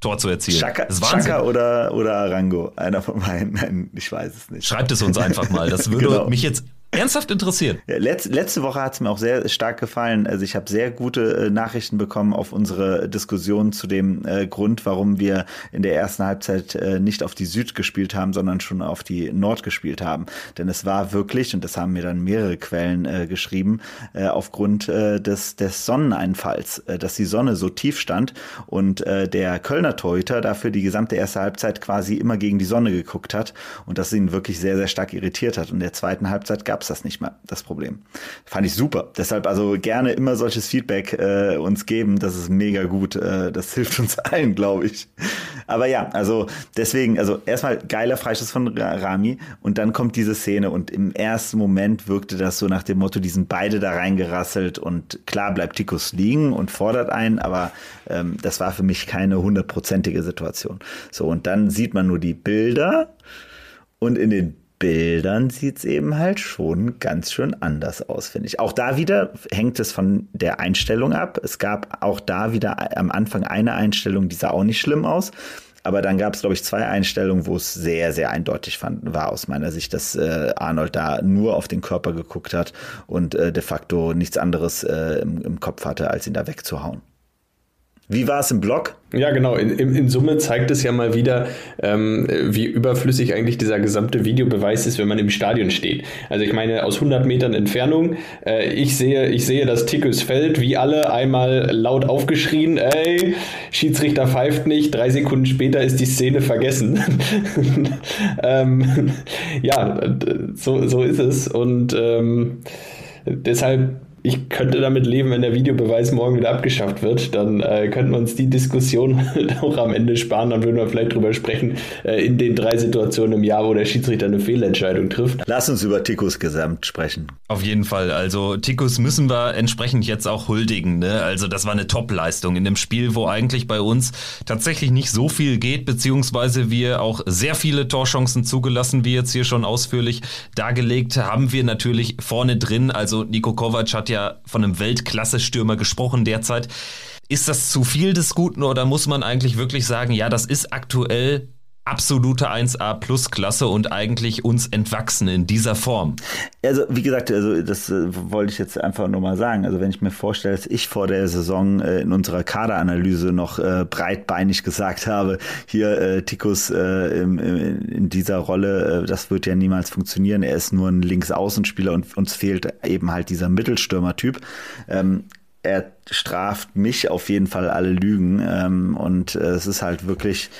Freistoßtor zu erzielen. Chaka, Chaka oder, oder Arango, einer von meinen, nein, ich weiß es nicht. Schreibt es uns einfach mal, das (laughs) würde genau. mich jetzt ernsthaft interessiert. Letz, letzte Woche hat es mir auch sehr stark gefallen. Also ich habe sehr gute äh, Nachrichten bekommen auf unsere Diskussion zu dem äh, Grund, warum wir in der ersten Halbzeit äh, nicht auf die Süd gespielt haben, sondern schon auf die Nord gespielt haben. Denn es war wirklich, und das haben mir dann mehrere Quellen äh, geschrieben, äh, aufgrund äh, des, des Sonneneinfalls, dass die Sonne so tief stand und der Kölner Torhüter dafür die gesamte erste Halbzeit quasi immer gegen die Sonne geguckt hat und das ihn wirklich sehr, sehr stark irritiert hat. Und in der zweiten Halbzeit gab es das nicht mehr, das Problem. Fand ich super. Deshalb also gerne immer solches Feedback äh, uns geben. Das ist mega gut. Äh, das (laughs) hilft uns allen, glaube ich. Aber ja, also deswegen, also erstmal geiler Freistoß von Rami und dann kommt diese Szene und im ersten Moment wirkte das so nach dem Motto, die sind beide da reingerasselt und klar bleibt Tikus liegen und fordert einen, aber ähm, das war für mich keine hundertprozentige Situation. So, und dann sieht man nur die Bilder und in den Bildern sieht es eben halt schon ganz schön anders aus, finde ich. Auch da wieder hängt es von der Einstellung ab. Es gab auch da wieder am Anfang eine Einstellung, die sah auch nicht schlimm aus. Aber dann gab es, glaube ich, zwei Einstellungen, wo es sehr, sehr eindeutig fand, war aus meiner Sicht, dass äh, Arnold da nur auf den Körper geguckt hat und äh, de facto nichts anderes äh, im, im Kopf hatte, als ihn da wegzuhauen. Wie war es im Blog? Ja, genau. In, in, in, Summe zeigt es ja mal wieder, ähm, wie überflüssig eigentlich dieser gesamte Videobeweis ist, wenn man im Stadion steht. Also ich meine, aus 100 Metern Entfernung, äh, ich sehe, ich sehe das Tickus Feld, wie alle einmal laut aufgeschrien, ey, Schiedsrichter pfeift nicht, drei Sekunden später ist die Szene vergessen. (laughs) ähm, ja, so, so ist es. Und ähm, deshalb ich könnte damit leben, wenn der Videobeweis morgen wieder abgeschafft wird. Dann äh, könnten wir uns die Diskussion (laughs) auch am Ende sparen. Dann würden wir vielleicht drüber sprechen, äh, in den drei Situationen im Jahr, wo der Schiedsrichter eine Fehlentscheidung trifft. Lass uns über Tikus Gesamt sprechen. Auf jeden Fall. Also Tikus müssen wir entsprechend jetzt auch huldigen. Ne? Also das war eine Top-Leistung in einem Spiel, wo eigentlich bei uns tatsächlich nicht so viel geht, beziehungsweise wir auch sehr viele Torchancen zugelassen, wie jetzt hier schon ausführlich dargelegt, haben wir natürlich vorne drin. Also Nico Kovac hat ja ja von einem Weltklasse-Stürmer gesprochen derzeit. Ist das zu viel des Guten oder muss man eigentlich wirklich sagen, ja, das ist aktuell absolute 1A Plus Klasse und eigentlich uns entwachsen in dieser Form. Also wie gesagt, also das äh, wollte ich jetzt einfach nur mal sagen. Also wenn ich mir vorstelle, dass ich vor der Saison äh, in unserer Kaderanalyse noch äh, breitbeinig gesagt habe, hier äh, Tikus äh, im, in dieser Rolle, äh, das wird ja niemals funktionieren. Er ist nur ein Linksaußenspieler und uns fehlt eben halt dieser Mittelstürmertyp. Ähm, er straft mich auf jeden Fall alle Lügen ähm, und äh, es ist halt wirklich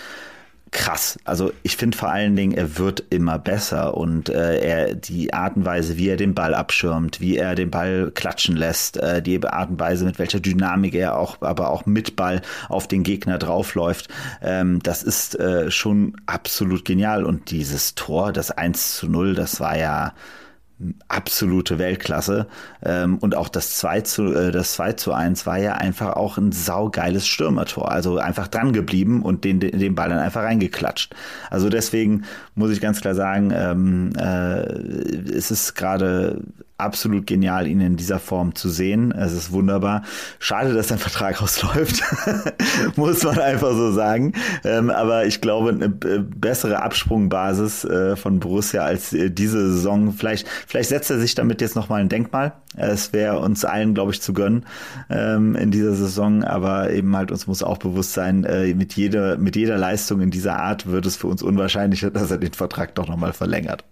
krass. Also ich finde vor allen Dingen, er wird immer besser und äh, er die Art und Weise, wie er den Ball abschirmt, wie er den Ball klatschen lässt, äh, die Art und Weise, mit welcher Dynamik er auch, aber auch mit Ball auf den Gegner draufläuft, ähm, das ist äh, schon absolut genial. Und dieses Tor, das 1 zu 0, das war ja absolute Weltklasse. Ähm, und auch das 2 zu, äh, das 2 zu 1 war ja einfach auch ein saugeiles Stürmertor. Also einfach dran geblieben und den, den Ball dann einfach reingeklatscht. Also deswegen muss ich ganz klar sagen, ähm, äh, es ist gerade absolut genial, ihn in dieser Form zu sehen. Es ist wunderbar. Schade, dass sein (laughs) Vertrag ausläuft, (laughs) muss man einfach so sagen. Ähm, aber ich glaube, eine bessere Absprungbasis äh, von Borussia als äh, diese Saison. Vielleicht, vielleicht setzt er sich damit jetzt nochmal ein Denkmal. Es wäre uns allen, glaube ich, zu gönnen ähm, in dieser Saison. Aber eben halt, uns muss auch bewusst sein, äh, mit jeder, mit jeder Leistung in dieser Art wird es für uns unwahrscheinlicher, (laughs) dass er den Vertrag doch nochmal verlängert.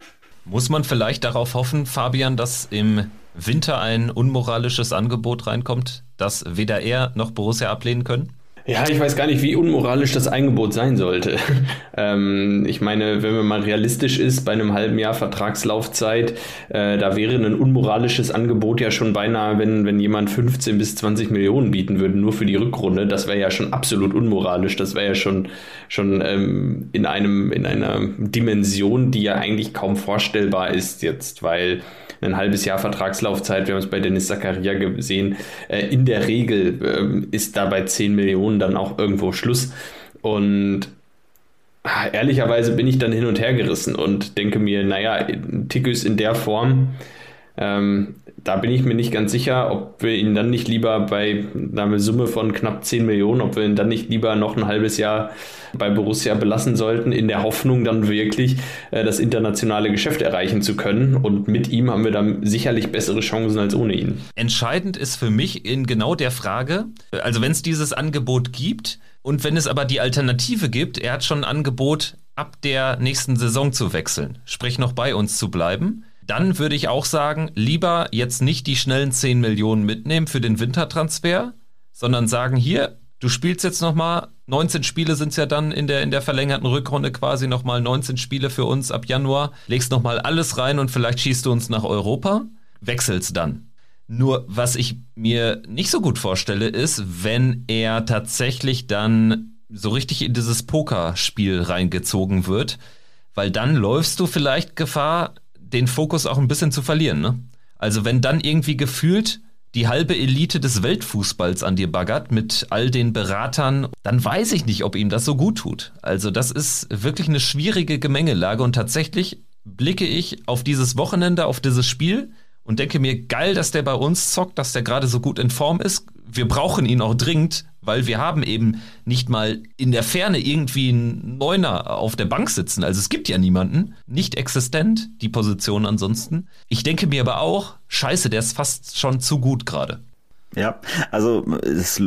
Muss man vielleicht darauf hoffen, Fabian, dass im Winter ein unmoralisches Angebot reinkommt, das weder er noch Borussia ablehnen können? Ja, ich weiß gar nicht, wie unmoralisch das Angebot sein sollte. (laughs) ähm, ich meine, wenn man mal realistisch ist, bei einem halben Jahr Vertragslaufzeit, äh, da wäre ein unmoralisches Angebot ja schon beinahe, wenn, wenn jemand 15 bis 20 Millionen bieten würde, nur für die Rückrunde. Das wäre ja schon absolut unmoralisch. Das wäre ja schon, schon ähm, in, einem, in einer Dimension, die ja eigentlich kaum vorstellbar ist jetzt, weil ein halbes Jahr Vertragslaufzeit, wir haben es bei Dennis Zakaria gesehen, äh, in der Regel äh, ist da bei 10 Millionen dann auch irgendwo Schluss. Und ah, ehrlicherweise bin ich dann hin und her gerissen und denke mir, naja, Tickus in der Form, ähm, da bin ich mir nicht ganz sicher, ob wir ihn dann nicht lieber bei einer Summe von knapp 10 Millionen, ob wir ihn dann nicht lieber noch ein halbes Jahr bei Borussia belassen sollten, in der Hoffnung dann wirklich äh, das internationale Geschäft erreichen zu können. Und mit ihm haben wir dann sicherlich bessere Chancen als ohne ihn. Entscheidend ist für mich in genau der Frage, also wenn es dieses Angebot gibt und wenn es aber die Alternative gibt, er hat schon ein Angebot, ab der nächsten Saison zu wechseln, sprich noch bei uns zu bleiben dann würde ich auch sagen, lieber jetzt nicht die schnellen 10 Millionen mitnehmen für den Wintertransfer, sondern sagen, hier, du spielst jetzt nochmal, 19 Spiele sind es ja dann in der, in der verlängerten Rückrunde quasi nochmal 19 Spiele für uns ab Januar, legst nochmal alles rein und vielleicht schießt du uns nach Europa, wechselst dann. Nur was ich mir nicht so gut vorstelle, ist, wenn er tatsächlich dann so richtig in dieses Pokerspiel reingezogen wird, weil dann läufst du vielleicht Gefahr, den Fokus auch ein bisschen zu verlieren. Ne? Also wenn dann irgendwie gefühlt die halbe Elite des Weltfußballs an dir baggert mit all den Beratern, dann weiß ich nicht, ob ihm das so gut tut. Also das ist wirklich eine schwierige Gemengelage und tatsächlich blicke ich auf dieses Wochenende, auf dieses Spiel und denke mir, geil, dass der bei uns zockt, dass der gerade so gut in Form ist. Wir brauchen ihn auch dringend, weil wir haben eben nicht mal in der Ferne irgendwie einen Neuner auf der Bank sitzen. Also es gibt ja niemanden, nicht existent, die Position ansonsten. Ich denke mir aber auch, scheiße, der ist fast schon zu gut gerade. Ja, also es,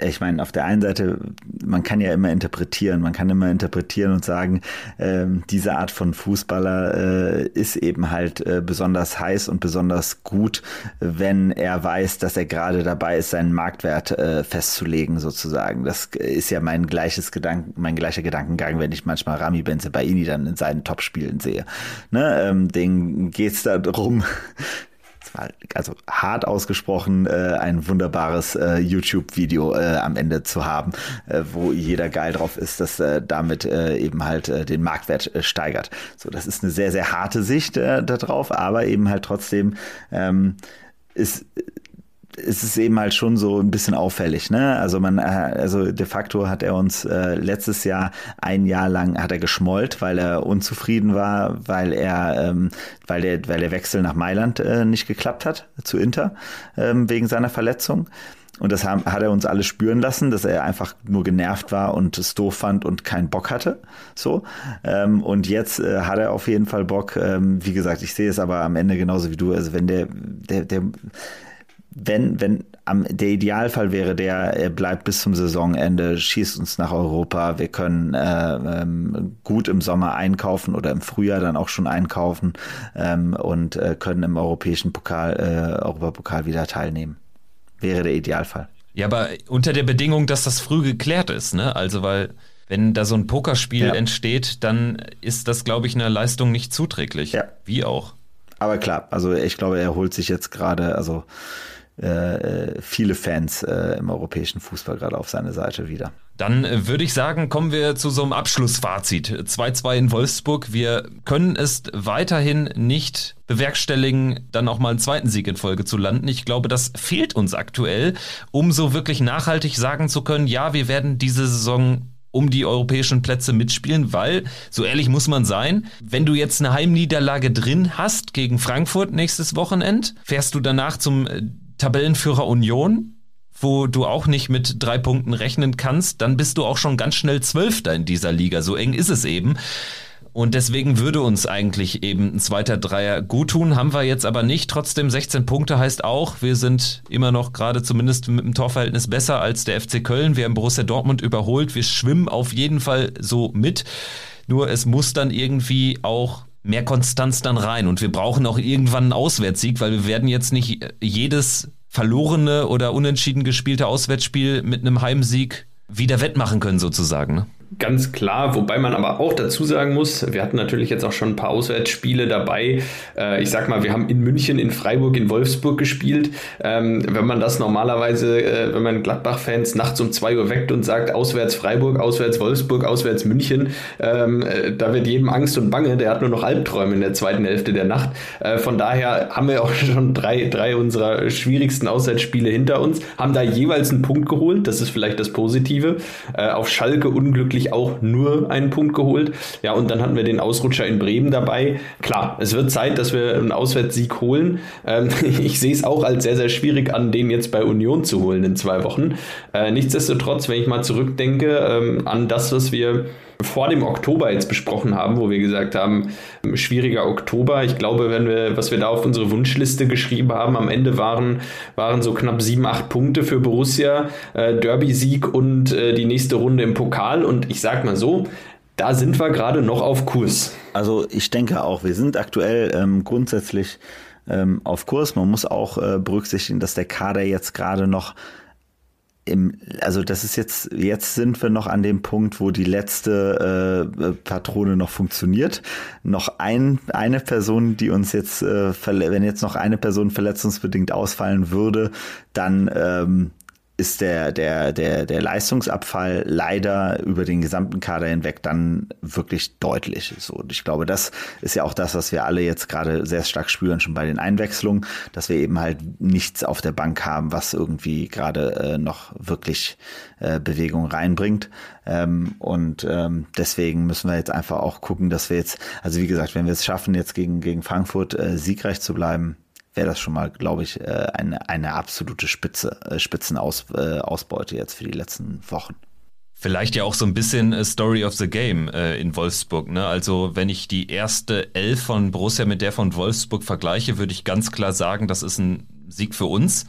ich meine, auf der einen Seite, man kann ja immer interpretieren, man kann immer interpretieren und sagen, äh, diese Art von Fußballer äh, ist eben halt äh, besonders heiß und besonders gut, wenn er weiß, dass er gerade dabei ist, seinen Marktwert äh, festzulegen, sozusagen. Das ist ja mein gleiches Gedanken, mein gleicher Gedankengang, wenn ich manchmal Rami Benzebaini dann in seinen Topspielen sehe. Ne, ähm, den geht's da drum, also hart ausgesprochen, äh, ein wunderbares äh, YouTube-Video äh, am Ende zu haben, äh, wo jeder geil drauf ist, dass äh, damit äh, eben halt den Marktwert steigert. So, das ist eine sehr, sehr harte Sicht darauf, aber eben halt trotzdem ähm, ist ist es eben halt schon so ein bisschen auffällig, ne? Also man, äh, also de facto hat er uns äh, letztes Jahr ein Jahr lang hat er geschmollt, weil er unzufrieden war, weil er, ähm, weil der, weil der Wechsel nach Mailand äh, nicht geklappt hat zu Inter ähm, wegen seiner Verletzung. Und das haben, hat er uns alle spüren lassen, dass er einfach nur genervt war und es doof fand und keinen Bock hatte. So. Ähm, und jetzt äh, hat er auf jeden Fall Bock. Ähm, wie gesagt, ich sehe es aber am Ende genauso wie du. Also wenn der, der, der wenn, wenn am, der Idealfall wäre der, er bleibt bis zum Saisonende, schießt uns nach Europa, wir können äh, ähm, gut im Sommer einkaufen oder im Frühjahr dann auch schon einkaufen ähm, und äh, können im europäischen Pokal, äh, Europapokal wieder teilnehmen. Wäre der Idealfall. Ja, aber unter der Bedingung, dass das früh geklärt ist, ne? Also weil wenn da so ein Pokerspiel ja. entsteht, dann ist das, glaube ich, einer Leistung nicht zuträglich. Ja. Wie auch. Aber klar, also ich glaube, er holt sich jetzt gerade, also äh, viele Fans äh, im europäischen Fußball gerade auf seine Seite wieder. Dann äh, würde ich sagen, kommen wir zu so einem Abschlussfazit. 2-2 in Wolfsburg. Wir können es weiterhin nicht bewerkstelligen, dann auch mal einen zweiten Sieg in Folge zu landen. Ich glaube, das fehlt uns aktuell, um so wirklich nachhaltig sagen zu können, ja, wir werden diese Saison um die europäischen Plätze mitspielen, weil, so ehrlich muss man sein, wenn du jetzt eine Heimniederlage drin hast gegen Frankfurt nächstes Wochenend, fährst du danach zum Tabellenführer Union, wo du auch nicht mit drei Punkten rechnen kannst, dann bist du auch schon ganz schnell Zwölfter in dieser Liga. So eng ist es eben. Und deswegen würde uns eigentlich eben ein zweiter Dreier gut tun, haben wir jetzt aber nicht. Trotzdem 16 Punkte heißt auch, wir sind immer noch gerade zumindest mit dem Torverhältnis besser als der FC Köln. Wir haben Borussia Dortmund überholt. Wir schwimmen auf jeden Fall so mit. Nur es muss dann irgendwie auch mehr Konstanz dann rein. Und wir brauchen auch irgendwann einen Auswärtssieg, weil wir werden jetzt nicht jedes verlorene oder unentschieden gespielte Auswärtsspiel mit einem Heimsieg wieder wettmachen können sozusagen. Ne? Ganz klar, wobei man aber auch dazu sagen muss, wir hatten natürlich jetzt auch schon ein paar Auswärtsspiele dabei. Äh, ich sag mal, wir haben in München, in Freiburg, in Wolfsburg gespielt. Ähm, wenn man das normalerweise, äh, wenn man Gladbach-Fans nachts um 2 Uhr weckt und sagt, auswärts Freiburg, auswärts Wolfsburg, auswärts München, ähm, äh, da wird jedem Angst und Bange, der hat nur noch Albträume in der zweiten Hälfte der Nacht. Äh, von daher haben wir auch (laughs) schon drei, drei unserer schwierigsten Auswärtsspiele hinter uns, haben da jeweils einen Punkt geholt, das ist vielleicht das Positive. Äh, auf Schalke unglücklich tatsächlich auch nur einen Punkt geholt. Ja, und dann hatten wir den Ausrutscher in Bremen dabei. Klar, es wird Zeit, dass wir einen Auswärtssieg holen. Ähm, (laughs) ich sehe es auch als sehr, sehr schwierig an, den jetzt bei Union zu holen in zwei Wochen. Äh, nichtsdestotrotz, wenn ich mal zurückdenke ähm, an das, was wir vor dem Oktober jetzt besprochen haben, wo wir gesagt haben, schwieriger Oktober. Ich glaube, wenn wir, was wir da auf unsere Wunschliste geschrieben haben, am Ende waren, waren so knapp sieben, acht Punkte für Borussia, äh, Derby-Sieg und äh, die nächste Runde im Pokal. Und ich sag mal so, da sind wir gerade noch auf Kurs. Also ich denke auch, wir sind aktuell ähm, grundsätzlich ähm, auf Kurs. Man muss auch äh, berücksichtigen, dass der Kader jetzt gerade noch im, also das ist jetzt, jetzt sind wir noch an dem Punkt, wo die letzte äh, Patrone noch funktioniert. Noch ein, eine Person, die uns jetzt, äh, wenn jetzt noch eine Person verletzungsbedingt ausfallen würde, dann ähm, ist der, der, der, der Leistungsabfall leider über den gesamten Kader hinweg dann wirklich deutlich. So, und ich glaube, das ist ja auch das, was wir alle jetzt gerade sehr stark spüren, schon bei den Einwechslungen, dass wir eben halt nichts auf der Bank haben, was irgendwie gerade äh, noch wirklich äh, Bewegung reinbringt. Ähm, und ähm, deswegen müssen wir jetzt einfach auch gucken, dass wir jetzt, also wie gesagt, wenn wir es schaffen, jetzt gegen, gegen Frankfurt äh, siegreich zu bleiben, wäre das schon mal, glaube ich, äh, eine, eine absolute Spitze, äh, Spitzenausbeute jetzt für die letzten Wochen. Vielleicht ja auch so ein bisschen Story of the Game äh, in Wolfsburg. Ne? Also wenn ich die erste Elf von Borussia mit der von Wolfsburg vergleiche, würde ich ganz klar sagen, das ist ein Sieg für uns.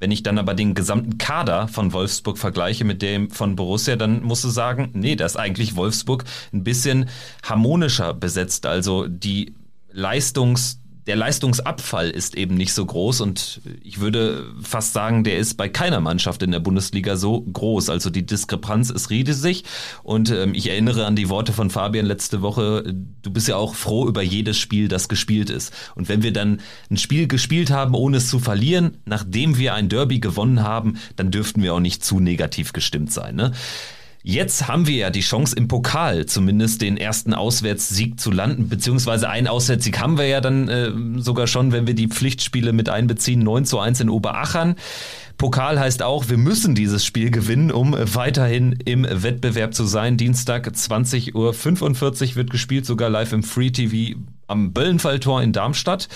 Wenn ich dann aber den gesamten Kader von Wolfsburg vergleiche mit dem von Borussia, dann musst du sagen, nee, da ist eigentlich Wolfsburg ein bisschen harmonischer besetzt. Also die Leistungs- der Leistungsabfall ist eben nicht so groß und ich würde fast sagen, der ist bei keiner Mannschaft in der Bundesliga so groß. Also die Diskrepanz ist riesig und ähm, ich erinnere an die Worte von Fabian letzte Woche. Du bist ja auch froh über jedes Spiel, das gespielt ist. Und wenn wir dann ein Spiel gespielt haben, ohne es zu verlieren, nachdem wir ein Derby gewonnen haben, dann dürften wir auch nicht zu negativ gestimmt sein. Ne? Jetzt haben wir ja die Chance im Pokal zumindest den ersten Auswärtssieg zu landen, beziehungsweise einen Auswärtssieg haben wir ja dann äh, sogar schon, wenn wir die Pflichtspiele mit einbeziehen, 9 zu 1 in Oberachern. Pokal heißt auch, wir müssen dieses Spiel gewinnen, um weiterhin im Wettbewerb zu sein. Dienstag 20.45 Uhr wird gespielt, sogar live im Free TV am Böllenfalltor in Darmstadt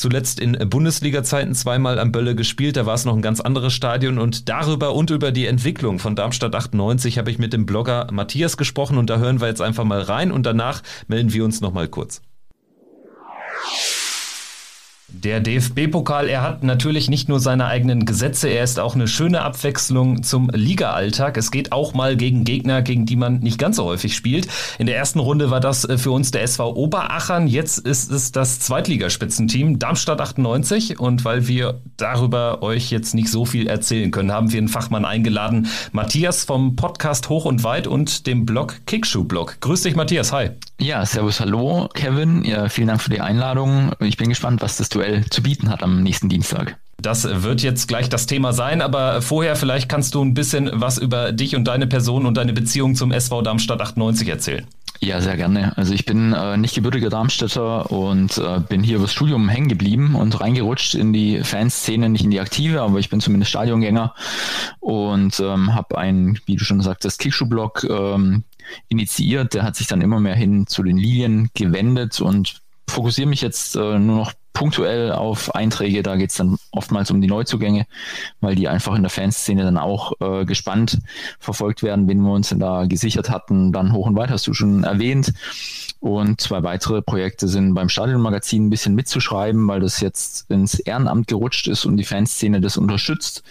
zuletzt in Bundesliga-Zeiten zweimal am Bölle gespielt. Da war es noch ein ganz anderes Stadion. Und darüber und über die Entwicklung von Darmstadt 98 habe ich mit dem Blogger Matthias gesprochen. Und da hören wir jetzt einfach mal rein und danach melden wir uns nochmal kurz. Der DFB-Pokal, er hat natürlich nicht nur seine eigenen Gesetze, er ist auch eine schöne Abwechslung zum Liga-Alltag. Es geht auch mal gegen Gegner, gegen die man nicht ganz so häufig spielt. In der ersten Runde war das äh, für uns der SV Oberachern. Jetzt ist es das Zweitligaspitzenteam Darmstadt 98. Und weil wir darüber euch jetzt nicht so viel erzählen können, haben wir einen Fachmann eingeladen. Matthias vom Podcast Hoch und Weit und dem Blog Kickschuh-Blog. Grüß dich, Matthias. Hi. Ja, servus, hallo, Kevin. Ja, vielen Dank für die Einladung. Ich bin gespannt, was das du aktuell zu bieten hat am nächsten Dienstag. Das wird jetzt gleich das Thema sein, aber vorher vielleicht kannst du ein bisschen was über dich und deine Person und deine Beziehung zum SV Darmstadt 98 erzählen. Ja, sehr gerne. Also ich bin äh, nicht gebürtiger Darmstädter und äh, bin hier übers Studium hängen geblieben und reingerutscht in die Fanszene, nicht in die aktive, aber ich bin zumindest Stadiongänger und ähm, habe einen, wie du schon sagtest, Kickschuh-Blog ähm, initiiert. Der hat sich dann immer mehr hin zu den Lilien gewendet und fokussiere mich jetzt äh, nur noch punktuell auf Einträge, da geht es dann oftmals um die Neuzugänge, weil die einfach in der Fanszene dann auch äh, gespannt verfolgt werden, wen wir uns denn da gesichert hatten. Dann hoch und weit hast du schon erwähnt. Und zwei weitere Projekte sind beim Stadionmagazin ein bisschen mitzuschreiben, weil das jetzt ins Ehrenamt gerutscht ist und die Fanszene das unterstützt.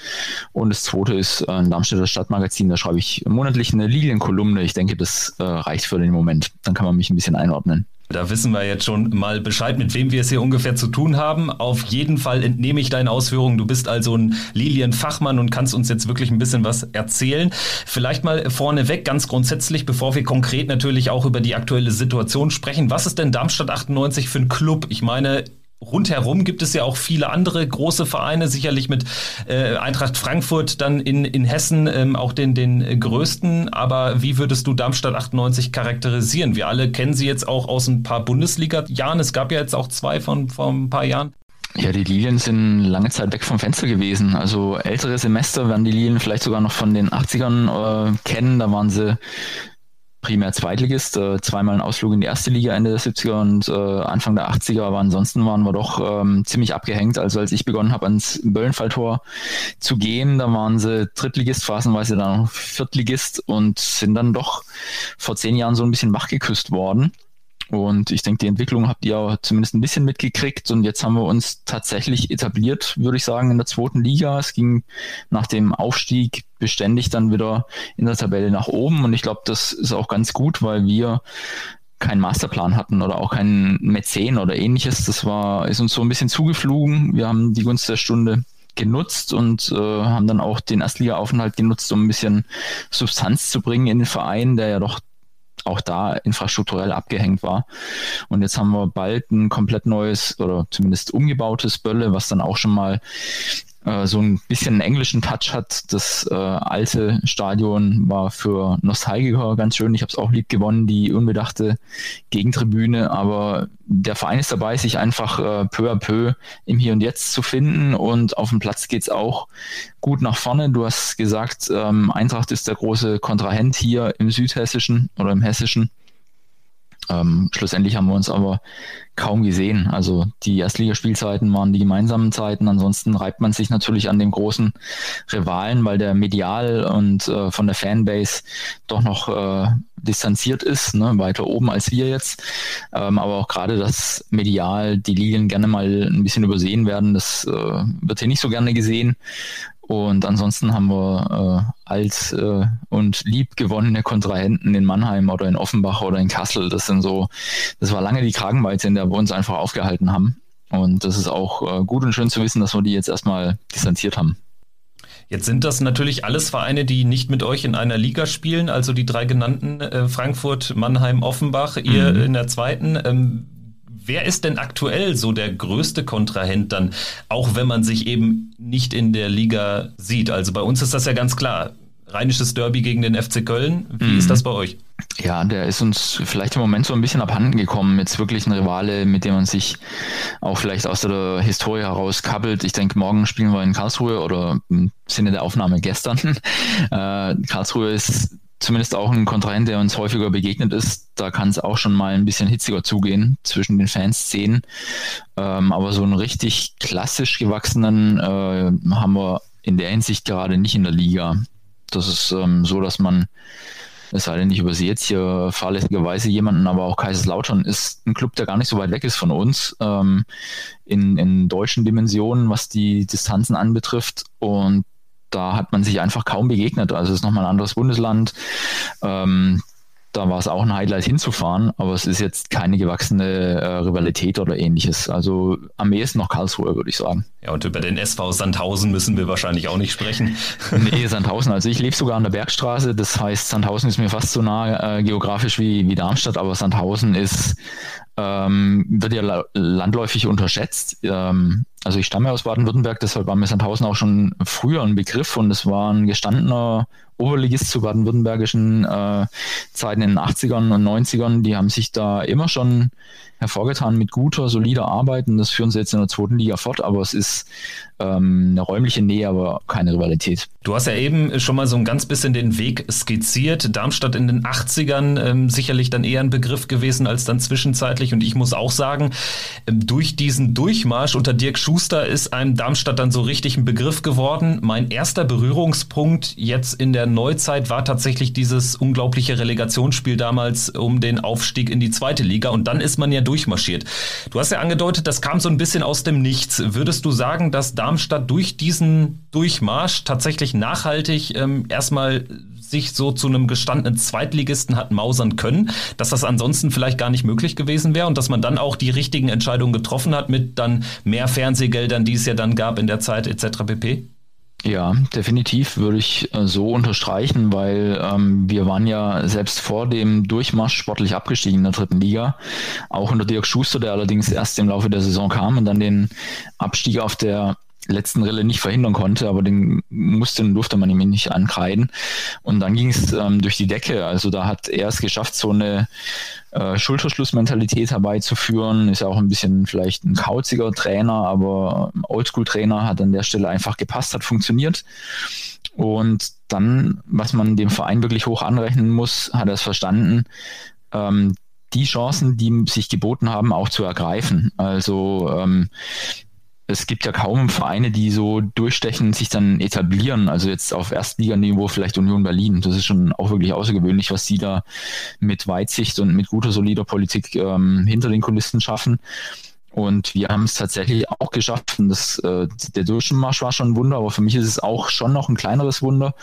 Und das zweite ist ein Darmstädter Stadtmagazin, da schreibe ich monatlich eine Lilienkolumne. Ich denke, das äh, reicht für den Moment. Dann kann man mich ein bisschen einordnen. Da wissen wir jetzt schon mal Bescheid, mit wem wir es hier ungefähr zu tun haben. Auf jeden Fall entnehme ich deine Ausführungen. Du bist also ein Lilienfachmann und kannst uns jetzt wirklich ein bisschen was erzählen. Vielleicht mal vorneweg, ganz grundsätzlich, bevor wir konkret natürlich auch über die aktuelle Situation sprechen. Was ist denn Darmstadt 98 für ein Club? Ich meine, rundherum gibt es ja auch viele andere große Vereine, sicherlich mit äh, Eintracht Frankfurt dann in, in Hessen ähm, auch den, den größten. Aber wie würdest du Darmstadt 98 charakterisieren? Wir alle kennen sie jetzt auch aus ein paar Bundesliga-Jahren. Es gab ja jetzt auch zwei von vor ein paar Jahren. Ja, die Lilien sind lange Zeit weg vom Fenster gewesen. Also ältere Semester werden die Lilien vielleicht sogar noch von den 80ern äh, kennen. Da waren sie primär Zweitligist, äh, zweimal ein Ausflug in die erste Liga Ende der 70er und äh, Anfang der 80er, aber ansonsten waren wir doch ähm, ziemlich abgehängt. Also als ich begonnen habe, ans Böllenfalltor zu gehen, da waren sie Drittligist, phasenweise dann Viertligist und sind dann doch vor zehn Jahren so ein bisschen wachgeküsst worden. Und ich denke, die Entwicklung habt ihr auch zumindest ein bisschen mitgekriegt. Und jetzt haben wir uns tatsächlich etabliert, würde ich sagen, in der zweiten Liga. Es ging nach dem Aufstieg beständig dann wieder in der Tabelle nach oben. Und ich glaube, das ist auch ganz gut, weil wir keinen Masterplan hatten oder auch keinen Mäzen oder ähnliches. Das war, ist uns so ein bisschen zugeflogen. Wir haben die Gunst der Stunde genutzt und äh, haben dann auch den Erstliga-Aufenthalt genutzt, um ein bisschen Substanz zu bringen in den Verein, der ja doch auch da infrastrukturell abgehängt war. Und jetzt haben wir bald ein komplett neues oder zumindest umgebautes Bölle, was dann auch schon mal äh, so ein bisschen einen englischen Touch hat. Das äh, alte Stadion war für Nostalgiker ganz schön. Ich habe es auch lieb gewonnen, die unbedachte Gegentribüne. Aber der Verein ist dabei, sich einfach äh, peu à peu im Hier und Jetzt zu finden. Und auf dem Platz geht es auch gut nach vorne. Du hast gesagt, ähm, Eintracht ist der große Kontrahent hier im Südhessischen oder im Hessischen. Ähm, schlussendlich haben wir uns aber kaum gesehen. Also die Erstligaspielzeiten waren die gemeinsamen Zeiten. Ansonsten reibt man sich natürlich an dem großen Rivalen, weil der medial und äh, von der Fanbase doch noch äh, distanziert ist, ne, weiter oben als wir jetzt. Ähm, aber auch gerade, dass medial die Ligen gerne mal ein bisschen übersehen werden, das äh, wird hier nicht so gerne gesehen. Und ansonsten haben wir äh, alt äh, und lieb gewonnene Kontrahenten in Mannheim oder in Offenbach oder in Kassel. Das sind so, das war lange die Kragenweite, in der wir uns einfach aufgehalten haben. Und das ist auch äh, gut und schön zu wissen, dass wir die jetzt erstmal distanziert haben. Jetzt sind das natürlich alles Vereine, die nicht mit euch in einer Liga spielen, also die drei genannten äh, Frankfurt, Mannheim, Offenbach, ihr mhm. in der zweiten. Ähm, Wer ist denn aktuell so der größte Kontrahent dann, auch wenn man sich eben nicht in der Liga sieht? Also bei uns ist das ja ganz klar. Rheinisches Derby gegen den FC Köln. Wie mhm. ist das bei euch? Ja, der ist uns vielleicht im Moment so ein bisschen abhanden gekommen. Jetzt wirklich ein Rivale, mit dem man sich auch vielleicht aus der Historie heraus kabbelt. Ich denke, morgen spielen wir in Karlsruhe oder im Sinne der Aufnahme gestern. (laughs) Äh, Karlsruhe ist zumindest auch ein Kontrahent, der uns häufiger begegnet ist. Da kann es auch schon mal ein bisschen hitziger zugehen zwischen den Fanszenen. Ähm, aber so einen richtig klassisch gewachsenen äh, haben wir in der Hinsicht gerade nicht in der Liga. Das ist ähm, so, dass man, es sei denn, ich übersehe jetzt hier fahrlässigerweise jemanden, aber auch Kaiserslautern ist ein Club, der gar nicht so weit weg ist von uns ähm, in, in deutschen Dimensionen, was die Distanzen anbetrifft. Und da hat man sich einfach kaum begegnet. Also es ist nochmal ein anderes Bundesland. Ähm, da war es auch ein Highlight hinzufahren, aber es ist jetzt keine gewachsene äh, Rivalität oder ähnliches. Also am ehesten noch Karlsruhe, würde ich sagen. Ja, und über den SV Sandhausen müssen wir wahrscheinlich auch nicht sprechen. (laughs) nee, Sandhausen. Also ich lebe sogar an der Bergstraße. Das heißt, Sandhausen ist mir fast so nah äh, geografisch wie, wie Darmstadt, aber Sandhausen ist ähm, wird ja landläufig unterschätzt. Ähm, also ich stamme aus Baden-Württemberg, deshalb war mir Sandhausen auch schon früher ein Begriff und es war ein gestandener Oberligist zu baden-württembergischen äh, Zeiten in den 80ern und 90ern. Die haben sich da immer schon hervorgetan mit guter, solider Arbeit und das führen sie jetzt in der zweiten Liga fort, aber es ist ähm, eine räumliche Nähe, aber keine Rivalität. Du hast ja eben schon mal so ein ganz bisschen den Weg skizziert. Darmstadt in den 80ern ähm, sicherlich dann eher ein Begriff gewesen als dann zwischenzeitlich und ich muss auch sagen, ähm, durch diesen Durchmarsch unter Dirk Schuster ist einem Darmstadt dann so richtig ein Begriff geworden. Mein erster Berührungspunkt jetzt in der Neuzeit war tatsächlich dieses unglaubliche Relegationsspiel damals um den Aufstieg in die zweite Liga und dann ist man ja durchmarschiert. Du hast ja angedeutet, das kam so ein bisschen aus dem Nichts. Würdest du sagen, dass Darmstadt durch diesen Durchmarsch tatsächlich nachhaltig ähm, erstmal sich so zu einem gestandenen Zweitligisten hat mausern können, dass das ansonsten vielleicht gar nicht möglich gewesen wäre und dass man dann auch die richtigen Entscheidungen getroffen hat mit dann mehr Fernsehgeldern, die es ja dann gab in der Zeit etc. pp? Ja, definitiv würde ich äh, so unterstreichen, weil ähm, wir waren ja selbst vor dem Durchmarsch sportlich abgestiegen in der dritten Liga. Auch unter Dirk Schuster, der allerdings erst im Laufe der Saison kam und dann den Abstieg auf der letzten Rille nicht verhindern konnte, aber den musste und durfte man ihm nicht ankreiden. Und dann ging es ähm, durch die Decke. Also da hat er es geschafft, so eine äh, Schulterschlussmentalität herbeizuführen. Ist ja auch ein bisschen vielleicht ein kauziger Trainer, aber Oldschool-Trainer hat an der Stelle einfach gepasst, hat funktioniert. Und dann, was man dem Verein wirklich hoch anrechnen muss, hat er es verstanden, ähm, die Chancen, die sich geboten haben, auch zu ergreifen. Also ähm, es gibt ja kaum Vereine, die so durchstechen, sich dann etablieren. Also jetzt auf Erstliganiveau vielleicht Union Berlin. Das ist schon auch wirklich außergewöhnlich, was sie da mit Weitsicht und mit guter, solider Politik ähm, hinter den Kulissen schaffen. Und wir haben es tatsächlich auch geschafft. Und das, äh, der Durchmarsch war schon ein Wunder, aber für mich ist es auch schon noch ein kleineres Wunder,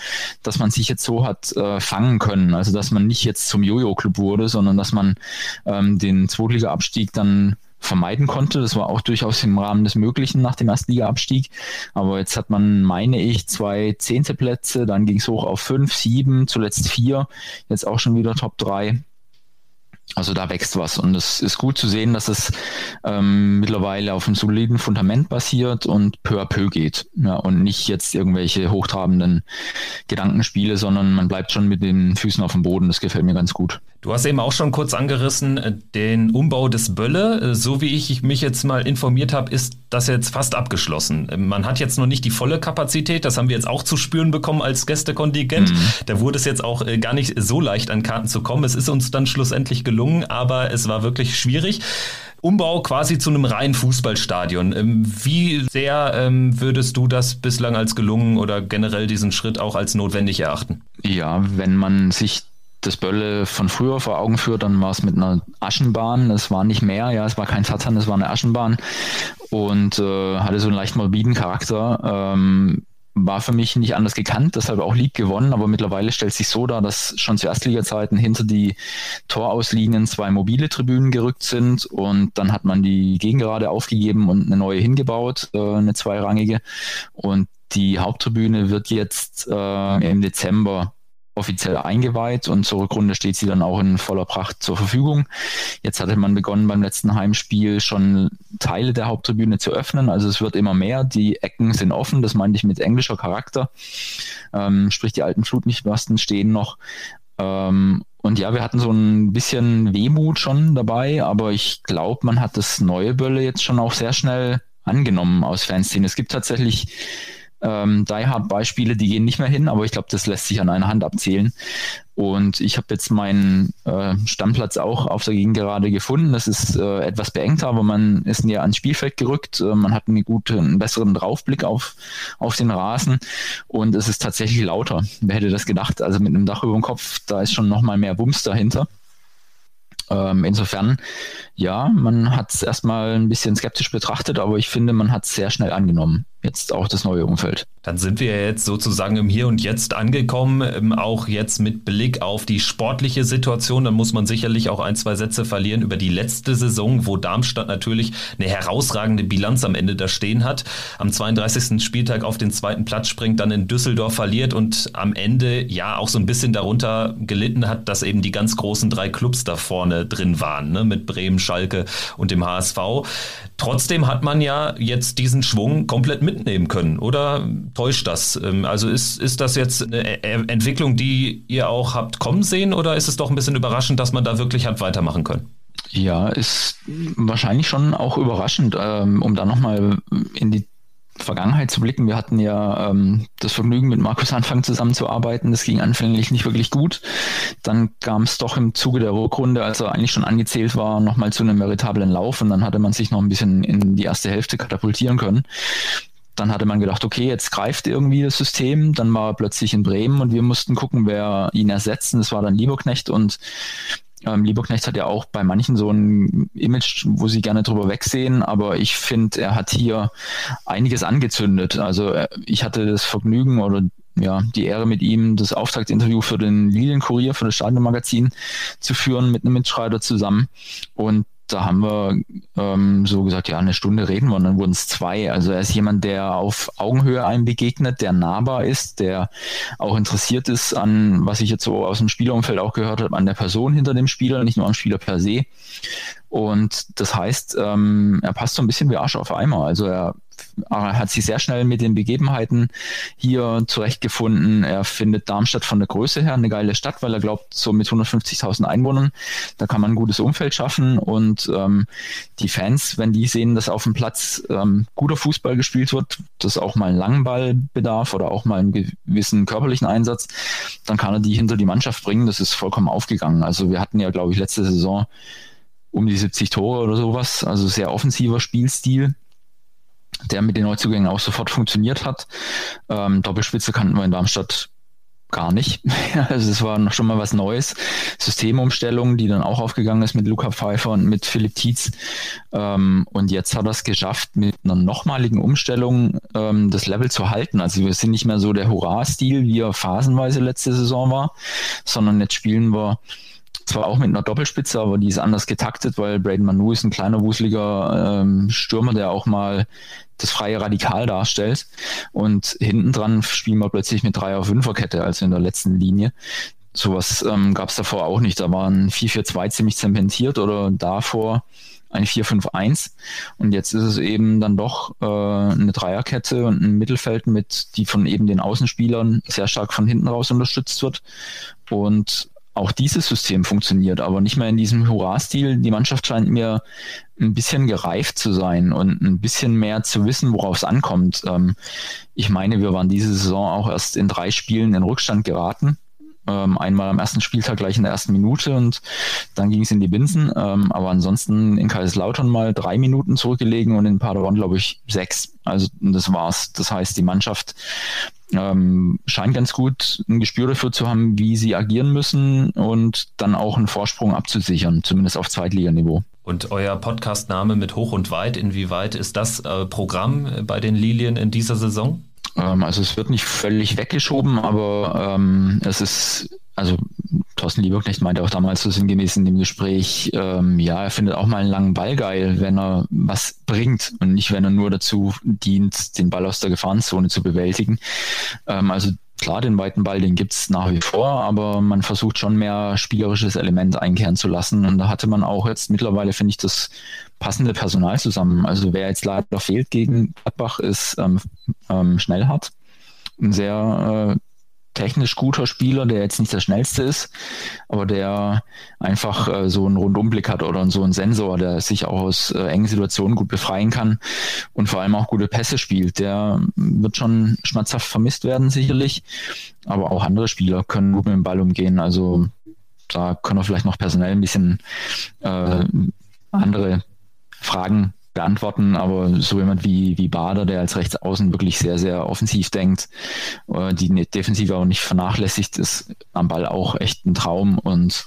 dass man sich jetzt so hat äh, fangen können. Also dass man nicht jetzt zum Jojo-Club wurde, sondern dass man ähm, den Zweitliga-Abstieg dann vermeiden konnte. Das war auch durchaus im Rahmen des Möglichen nach dem Erstliga-Abstieg. Aber jetzt hat man, meine ich, zwei zehnte Plätze, dann ging es hoch auf fünf, sieben, zuletzt vier, jetzt auch schon wieder Top drei. Also da wächst was und es ist gut zu sehen, dass es ähm, mittlerweile auf einem soliden Fundament basiert und peu à peu geht. Ja, und nicht jetzt irgendwelche hochtrabenden Gedankenspiele, sondern man bleibt schon mit den Füßen auf dem Boden. Das gefällt mir ganz gut. Du hast eben auch schon kurz angerissen, äh, den Umbau des Bölle. Äh, so wie ich mich jetzt mal informiert habe, ist das jetzt fast abgeschlossen. Äh, man hat jetzt noch nicht die volle Kapazität, das haben wir jetzt auch zu spüren bekommen als Gästekontingent. Mhm. Da wurde es jetzt auch gar nicht so leicht an Karten zu kommen. Es ist uns dann schlussendlich gelungen, aber es war wirklich schwierig. Umbau quasi zu einem reinen Fußballstadion. Ähm, wie sehr ähm, würdest du das bislang als gelungen oder generell diesen Schritt auch als notwendig erachten? Ja, wenn man sich das Bölle von früher vor Augen führt, dann war es mit einer Aschenbahn. Es war nicht mehr, ja, es war kein Tarzan, es war eine Aschenbahn und äh, hatte so einen leicht morbiden Charakter. Ähm, war für mich nicht anders gekannt, deshalb auch lieb gewonnen, aber mittlerweile stellt sich so dar, dass schon zu Erstliga-Zeiten hinter die Torauslinien zwei mobile Tribünen gerückt sind und dann hat man die Gegengerade aufgegeben und eine neue hingebaut, äh, eine zweirangige und die Haupttribüne wird jetzt äh, im Dezember offiziell eingeweiht und zur Rückrunde steht sie dann auch in voller Pracht zur Verfügung. Jetzt hatte man begonnen beim letzten Heimspiel schon Teile der Haupttribüne zu öffnen, also es wird immer mehr, die Ecken sind offen, das meinte ich mit englischer Charakter, ähm, sprich die alten Flutlichtmasten stehen noch. Ähm, und ja, wir hatten so ein bisschen Wehmut schon dabei, aber ich glaube, man hat das neue Bölle jetzt schon auch sehr schnell angenommen aus Fanszene. Es gibt tatsächlich ähm, Die Hard Beispiele, die gehen nicht mehr hin, aber ich glaube, das lässt sich an einer Hand abzählen. Und ich habe jetzt meinen äh, Stammplatz auch auf der Gegengerade gefunden. Das ist äh, etwas beengter, aber man ist näher ans Spielfeld gerückt. Äh, man hat einen guten, einen besseren Draufblick auf, auf den Rasen und es ist tatsächlich lauter. Wer hätte das gedacht? Also mit einem Dach über dem Kopf, da ist schon nochmal mehr Wumms dahinter. Ähm, insofern, ja, man hat es erstmal ein bisschen skeptisch betrachtet, aber ich finde, man hat es sehr schnell angenommen jetzt auch das neue Umfeld. Dann sind wir jetzt sozusagen im Hier und Jetzt angekommen, ähm, auch jetzt mit Blick auf die sportliche Situation. Dann muss man sicherlich auch ein, zwei Sätze verlieren über die letzte Saison, wo Darmstadt natürlich eine herausragende Bilanz am Ende da stehen hat. Am 32. Spieltag auf den zweiten Platz springt, dann in Düsseldorf verliert und am Ende ja auch so ein bisschen darunter gelitten hat, dass eben die ganz großen drei Clubs da vorne drin waren, ne? mit Bremen, Schalke und dem HSV. Trotzdem hat man ja jetzt diesen Schwung komplett mitnehmen können, oder täuscht das? Ähm, also ist, ist das jetzt eine e-, Entwicklung, die ihr auch habt kommen sehen, oder ist es doch ein bisschen überraschend, dass man da wirklich hat weitermachen können? Ja, ist wahrscheinlich schon auch überraschend, ähm, um da nochmal in die Vergangenheit zu blicken. Wir hatten ja ähm, das Vergnügen, mit Markus Anfang zusammenzuarbeiten. Das ging anfänglich nicht wirklich gut. Dann kam es doch im Zuge der Rückrunde, als er eigentlich schon angezählt war, nochmal zu einem veritablen Lauf und dann hatte man sich noch ein bisschen in die erste Hälfte katapultieren können. Dann hatte man gedacht, okay, jetzt greift irgendwie das System. Dann war er plötzlich in Bremen und wir mussten gucken, wer ihn ersetzt. Und das war dann Lieberknecht und ähm, Lieberknecht hat ja auch bei manchen so ein Image, wo sie gerne drüber wegsehen, aber ich finde, er hat hier einiges angezündet. Also äh, ich hatte das Vergnügen oder ja, die Ehre mit ihm, das Auftaktinterview für den Lilienkurier, für das Stadionmagazin zu führen mit einem Mitschreiber zusammen. Und da haben wir ähm, so gesagt, ja, eine Stunde reden wir und dann wurden es zwei. Also er ist jemand, der auf Augenhöhe einem begegnet, der nahbar ist, der auch interessiert ist an, was ich jetzt so aus dem Spielerumfeld auch gehört habe, an der Person hinter dem Spieler, nicht nur am Spieler per se. Und das heißt, ähm, er passt so ein bisschen wie Arsch auf Eimer. Also er er hat sich sehr schnell mit den Begebenheiten hier zurechtgefunden. Er findet Darmstadt von der Größe her eine geile Stadt, weil er glaubt, so mit 150.000 Einwohnern, da kann man ein gutes Umfeld schaffen. Und ähm, die Fans, wenn die sehen, dass auf dem Platz ähm, guter Fußball gespielt wird, dass auch mal ein langen Ball bedarf oder auch mal einen gewissen körperlichen Einsatz, dann kann er die hinter die Mannschaft bringen. Das ist vollkommen aufgegangen. Also wir hatten ja, glaube ich, letzte Saison um die 70 Tore oder sowas, also sehr offensiver Spielstil der mit den Neuzugängen auch sofort funktioniert hat. Ähm, Doppelspitze kannten wir in Darmstadt gar nicht. (laughs) also es war noch schon mal was Neues. Systemumstellung, die dann auch aufgegangen ist mit Luca Pfeiffer und mit Philipp Tietz. Ähm, und jetzt hat er es geschafft, mit einer nochmaligen Umstellung ähm, das Level zu halten. Also wir sind nicht mehr so der Hurra-Stil, wie er phasenweise letzte Saison war, sondern jetzt spielen wir zwar auch mit einer Doppelspitze, aber die ist anders getaktet, weil Braden Manu ist ein kleiner, wuseliger ähm, Stürmer, der auch mal das freie Radikal darstellt. Und hinten dran spielen wir plötzlich mit Dreier- Fünferkette, also in der letzten Linie. Sowas ähm, gab es davor auch nicht. Da waren 4-4-2 ziemlich zementiert oder davor ein 4-5-1. Und jetzt ist es eben dann doch äh, eine Dreierkette und ein Mittelfeld mit, die von eben den Außenspielern sehr stark von hinten raus unterstützt wird. Und auch dieses System funktioniert, aber nicht mehr in diesem Hurra-Stil. Die Mannschaft scheint mir ein bisschen gereift zu sein und ein bisschen mehr zu wissen, worauf es ankommt. Ähm, ich meine, wir waren diese Saison auch erst in drei Spielen in Rückstand geraten. Ähm, einmal am ersten Spieltag gleich in der ersten Minute und dann ging es in die Binsen. Ähm, aber ansonsten in Kaiserslautern mal drei Minuten zurückgelegen und in Paderborn, glaube ich, sechs. Also das war's. Das heißt, die Mannschaft ähm, scheint ganz gut ein Gespür dafür zu haben, wie sie agieren müssen und dann auch einen Vorsprung abzusichern, zumindest auf Zweitliganiveau. Und euer Podcastname mit Hoch und Weit, inwieweit ist das äh, Programm bei den Lilien in dieser Saison? Ähm, also es wird nicht völlig weggeschoben, aber ähm, es ist, also Thorsten Lieberknecht meinte auch damals so sinngemäß in dem Gespräch, ähm, ja, er findet auch mal einen langen Ball geil, wenn er was bringt und nicht, wenn er nur dazu dient, den Ball aus der Gefahrenzone zu bewältigen. Ähm, also klar, den weiten Ball, den gibt's nach wie vor, aber man versucht schon mehr spielerisches Element einkehren zu lassen. Und da hatte man auch jetzt mittlerweile, finde ich, das passende Personal zusammen. Also wer jetzt leider fehlt gegen Gladbach, ist ähm, ähm, Schnellhardt. Ein sehr äh, technisch guter Spieler, der jetzt nicht der schnellste ist, aber der einfach äh, so einen Rundumblick hat oder so einen Sensor, der sich auch aus äh, engen Situationen gut befreien kann und vor allem auch gute Pässe spielt. Der wird schon schmerzhaft vermisst werden, sicherlich, aber auch andere Spieler können gut mit dem Ball umgehen. Also da können wir vielleicht noch personell ein bisschen äh, andere Fragen beantworten, aber so jemand wie, wie Bader, der als Rechtsaußen wirklich sehr, sehr offensiv denkt, äh, die Defensive auch nicht vernachlässigt, ist am Ball auch echt ein Traum und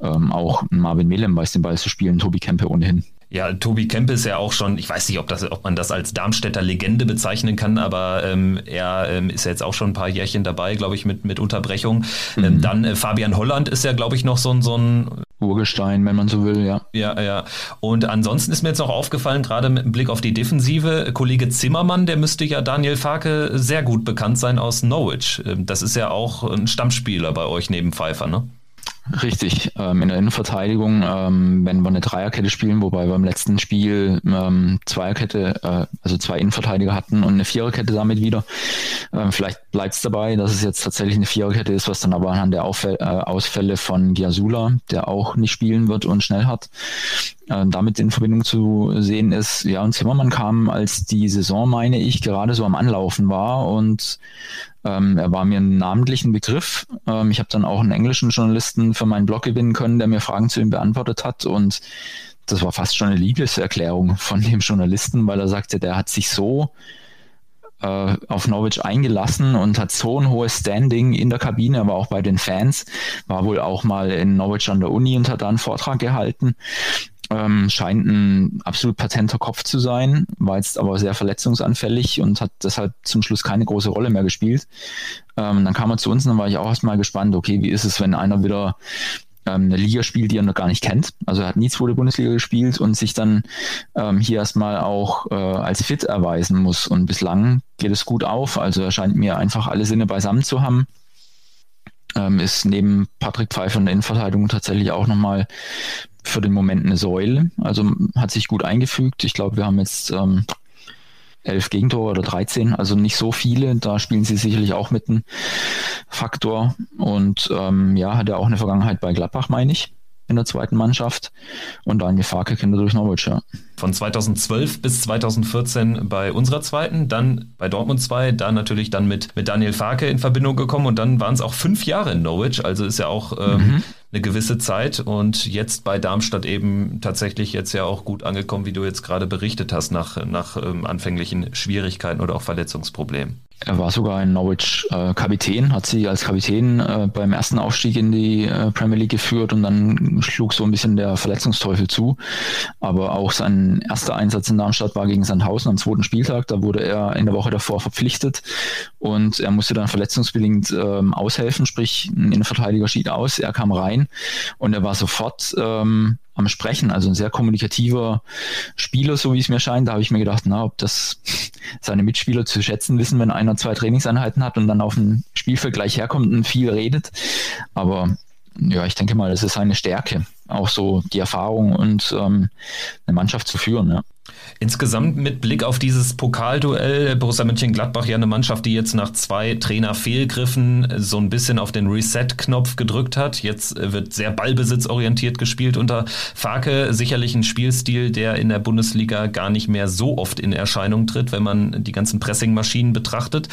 ähm, auch Marvin Melem weiß den Ball zu spielen, Tobi Kempe ohnehin. Ja, Tobi Kempe ist ja auch schon, ich weiß nicht, ob, das, ob man das als Darmstädter Legende bezeichnen kann, aber ähm, er ähm, ist ja jetzt auch schon ein paar Jährchen dabei, glaube ich, mit, mit Unterbrechung. Ähm, mhm. Ähm, dann äh, Fabian Holland ist ja, glaube ich, noch so ein, so ein Urgestein, wenn man so will, ja. Ja, ja. Und ansonsten ist mir jetzt noch aufgefallen, gerade mit Blick auf die Defensive, Kollege Zimmermann, der müsste ja Daniel Farke sehr gut bekannt sein aus Norwich. Ähm, das ist ja auch ein Stammspieler bei euch neben Pfeiffer, ne? Richtig, ähm, in der Innenverteidigung, ähm, wenn wir eine Dreierkette spielen, wobei wir im letzten Spiel ähm, Zweierkette, äh, also zwei Innenverteidiger hatten und eine Viererkette damit wieder. Ähm, vielleicht bleibt es dabei, dass es jetzt tatsächlich eine Viererkette ist, was dann aber anhand der Auffäll äh, Ausfälle von Giasula, der auch nicht spielen wird und schnell hat, äh, damit in Verbindung zu sehen ist. Ja, und Zimmermann kam, als die Saison, meine ich, gerade so am Anlaufen war und ähm, er war mir ein namentlichen Begriff. Ähm, ich habe dann auch einen englischen Journalisten für meinen Blog gewinnen können, der mir Fragen zu ihm beantwortet hat. Und das war fast schon eine Liebeserklärung von dem Journalisten, weil er sagte, der hat sich so äh, auf Norwich eingelassen und hat so ein hohes Standing in der Kabine, aber auch bei den Fans. War wohl auch mal in Norwich an der Uni und hat da einen Vortrag gehalten. Ähm, scheint ein absolut patenter Kopf zu sein, war jetzt aber sehr verletzungsanfällig und hat deshalb zum Schluss keine große Rolle mehr gespielt. Ähm, dann kam er zu uns und dann war ich auch erstmal gespannt, okay, wie ist es, wenn einer wieder ähm, eine Liga spielt, die er noch gar nicht kennt. Also er hat nie zweite Bundesliga gespielt und sich dann ähm, hier erstmal auch äh, als fit erweisen muss. Und bislang geht es gut auf. Also er scheint mir einfach alle Sinne beisammen zu haben. Ähm, ist neben Patrick Pfeiffer in der Innenverteidigung tatsächlich auch nochmal für den Moment eine Säule. Also hat sich gut eingefügt. Ich glaube, wir haben jetzt ähm, elf Gegentore oder 13, also nicht so viele. Da spielen sie sicherlich auch mit einem Faktor. Und ähm, ja, hat er auch eine Vergangenheit bei Gladbach, meine ich, in der zweiten Mannschaft. Und Daniel Farke kennt er durch Norwich, ja. Von 2012 bis 2014 bei unserer zweiten, dann bei Dortmund 2, dann natürlich dann mit, mit Daniel Farke in Verbindung gekommen und dann waren es auch fünf Jahre in Norwich, also ist ja auch ähm, mhm eine gewisse Zeit und jetzt bei Darmstadt eben tatsächlich jetzt ja auch gut angekommen, wie du jetzt gerade berichtet hast, nach, nach ähm, anfänglichen Schwierigkeiten oder auch Verletzungsproblemen. Er war sogar in Norwich äh, Kapitän, hat sie als Kapitän äh, beim ersten Aufstieg in die äh, Premier League geführt und dann schlug so ein bisschen der Verletzungsteufel zu. Aber auch sein erster Einsatz in Darmstadt war gegen Sandhausen am zweiten Spieltag. Da wurde er in der Woche davor verpflichtet und er musste dann verletzungsbedingt ähm, aushelfen, sprich ein Innenverteidiger schied aus, er kam rein und er war sofort ähm, am Sprechen, also ein sehr kommunikativer Spieler, so wie es mir scheint. Da habe ich mir gedacht, na, ob das (laughs) seine Mitspieler zu schätzen wissen, wenn einer zwei Trainingseinheiten hat und dann auf dem Spielfeld gleich herkommt und viel redet. Aber ja, ich denke mal, das ist seine Stärke, auch so die Erfahrung und ähm, eine Mannschaft zu führen. Ja. Insgesamt mit Blick auf dieses Pokalduell, Borussia Mönchengladbach ja eine Mannschaft, die jetzt nach zwei Trainerfehlgriffen so ein bisschen auf den Reset-Knopf gedrückt hat. Jetzt wird sehr ballbesitzorientiert gespielt unter Farke. Sicherlich ein Spielstil, der in der Bundesliga gar nicht mehr so oft in Erscheinung tritt, wenn man die ganzen Pressing-Maschinen betrachtet.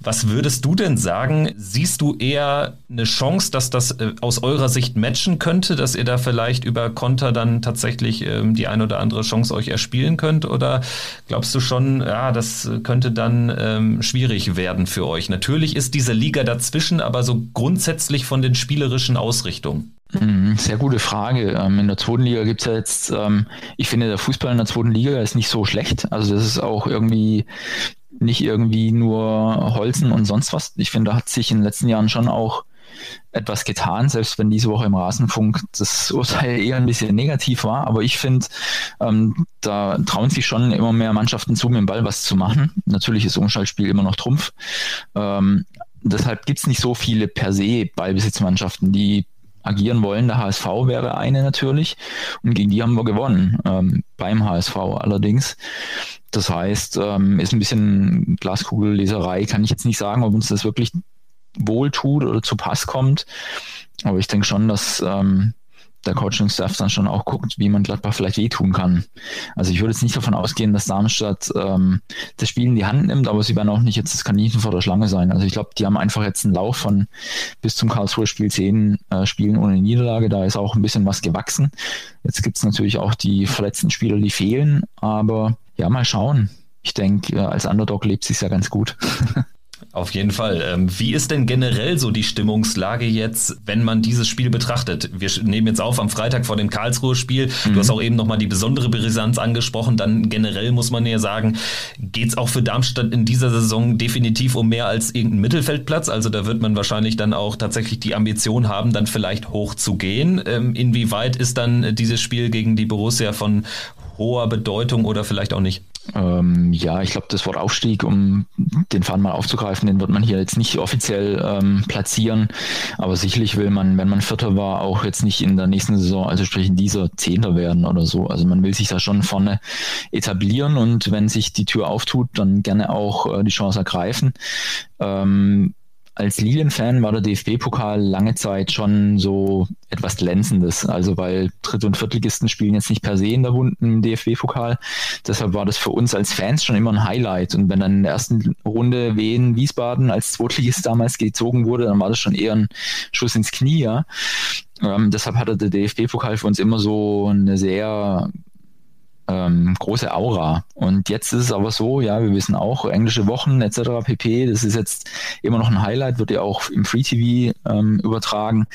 Was würdest du denn sagen? Siehst du eher eine Chance, dass das äh, aus eurer Sicht matchen könnte, dass ihr da vielleicht über Konter dann tatsächlich ähm, die ein oder andere Chance euch erspielen könnt? Oder glaubst du schon, ja, das könnte dann ähm, schwierig werden für euch? Natürlich ist diese Liga dazwischen, aber so grundsätzlich von den spielerischen Ausrichtungen. Mhm, sehr gute Frage. Ähm, in der zweiten Liga gibt es ja jetzt, ähm, ich finde, der Fußball in der zweiten Liga ist nicht so schlecht. Also das ist auch irgendwie nicht irgendwie nur Holzen und sonst was. Ich finde, da hat sich in den letzten Jahren schon auch etwas getan, selbst wenn diese Woche im Rasenfunk das Urteil eher ein bisschen negativ war. Aber ich finde, ähm, da trauen sich schon immer mehr Mannschaften zu, mit dem Ball was zu machen. Natürlich ist Umschaltspiel immer noch Trumpf. Ähm, deshalb gibt es nicht so viele per se Ballbesitzmannschaften, die agieren wollen. Der HSV wäre eine natürlich. Und gegen die haben wir gewonnen. Ähm, beim HSV allerdings. Das heißt, ähm, ist ein bisschen Glaskugelleserei, kann ich jetzt nicht sagen, ob uns das wirklich wohltut oder zu Pass kommt. Aber ich denke schon, dass ähm, der Coaching-Staff dann schon auch guckt, wie man Gladbach vielleicht wehtun kann. Also ich würde jetzt nicht davon ausgehen, dass Darmstadt ähm, das Spiel in die Hand nimmt, aber sie werden auch nicht jetzt das Kaninchen vor der Schlange sein. Also ich glaube, die haben einfach jetzt einen Lauf von bis zum Karlsruher Spiel 10 äh, Spielen ohne Niederlage. Da ist auch ein bisschen was gewachsen. Jetzt gibt es natürlich auch die verletzten Spieler, die fehlen, aber ja, mal schauen. Ich denke, äh, als Underdog lebt sich ja ganz gut. (laughs) Auf jeden Fall. Ähm, wie ist denn generell so die Stimmungslage jetzt, wenn man dieses Spiel betrachtet? Wir nehmen jetzt auf am Freitag vor dem Karlsruhe-Spiel. Mhm. Du hast auch eben nochmal die besondere Brisanz angesprochen. Dann generell muss man ja sagen, geht's auch für Darmstadt in dieser Saison definitiv um mehr als irgendeinen Mittelfeldplatz. Also da wird man wahrscheinlich dann auch tatsächlich die Ambition haben, dann vielleicht hoch zu gehen. Ähm, inwieweit ist dann dieses Spiel gegen die Borussia von hoher Bedeutung oder vielleicht auch nicht? Ähm, ja, ich glaube, das Wort Aufstieg, um den Faden mal aufzugreifen, den wird man hier jetzt nicht offiziell ähm, platzieren. Aber sicherlich will man, wenn man Vierter war, auch jetzt nicht in der nächsten Saison, also sprich in dieser Zehnter werden oder so. Also man will sich da schon vorne etablieren und wenn sich die Tür auftut, dann gerne auch äh, die Chance ergreifen. Ähm, als Lilien-Fan war der DFB-Pokal lange Zeit schon so etwas Glänzendes. Also weil Dritt- und Viertligisten spielen jetzt nicht per se in der bunten DFB-Pokal. Deshalb war das für uns als Fans schon immer ein Highlight. Und wenn dann in der ersten Runde Wien Wiesbaden als Zweitligist damals gezogen wurde, dann war das schon eher ein Schuss ins Knie. Ja. Ähm, deshalb hatte der DFB-Pokal für uns immer so eine sehr ähm, große Aura. Und jetzt ist es aber so, ja, wir wissen auch, englische Wochen etc. pp, das ist jetzt immer noch ein Highlight, wird ja auch im Free TV ähm, übertragen.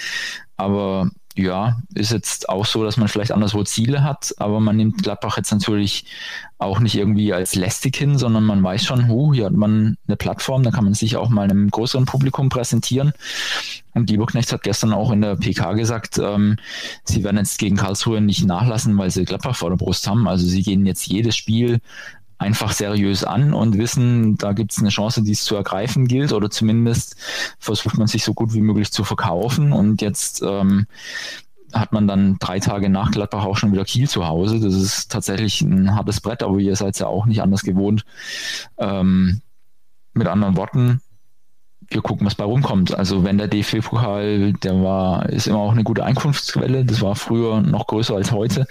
Aber ja, ist jetzt auch so, dass man vielleicht anderswo Ziele hat, aber man nimmt Gladbach jetzt natürlich auch nicht irgendwie als lästig hin, sondern man weiß schon, huh, hier hat man eine Plattform, da kann man sich auch mal einem größeren Publikum präsentieren. Und Lieberknecht hat gestern auch in der PK gesagt, ähm, sie werden jetzt gegen Karlsruhe nicht nachlassen, weil sie Gladbach vor der Brust haben. Also sie gehen jetzt jedes Spiel einfach seriös an und wissen, da gibt es eine Chance, die es zu ergreifen gilt oder zumindest versucht man sich so gut wie möglich zu verkaufen und jetzt ähm, hat man dann drei Tage nach Gladbach auch schon wieder Kiel zu Hause. Das ist tatsächlich ein hartes Brett, aber ihr seid ja auch nicht anders gewohnt. Ähm, mit anderen Worten, wir gucken, was bei rumkommt. Also wenn der DFB-Pokal, der war, ist immer auch eine gute Einkunftsquelle. Das war früher noch größer als heute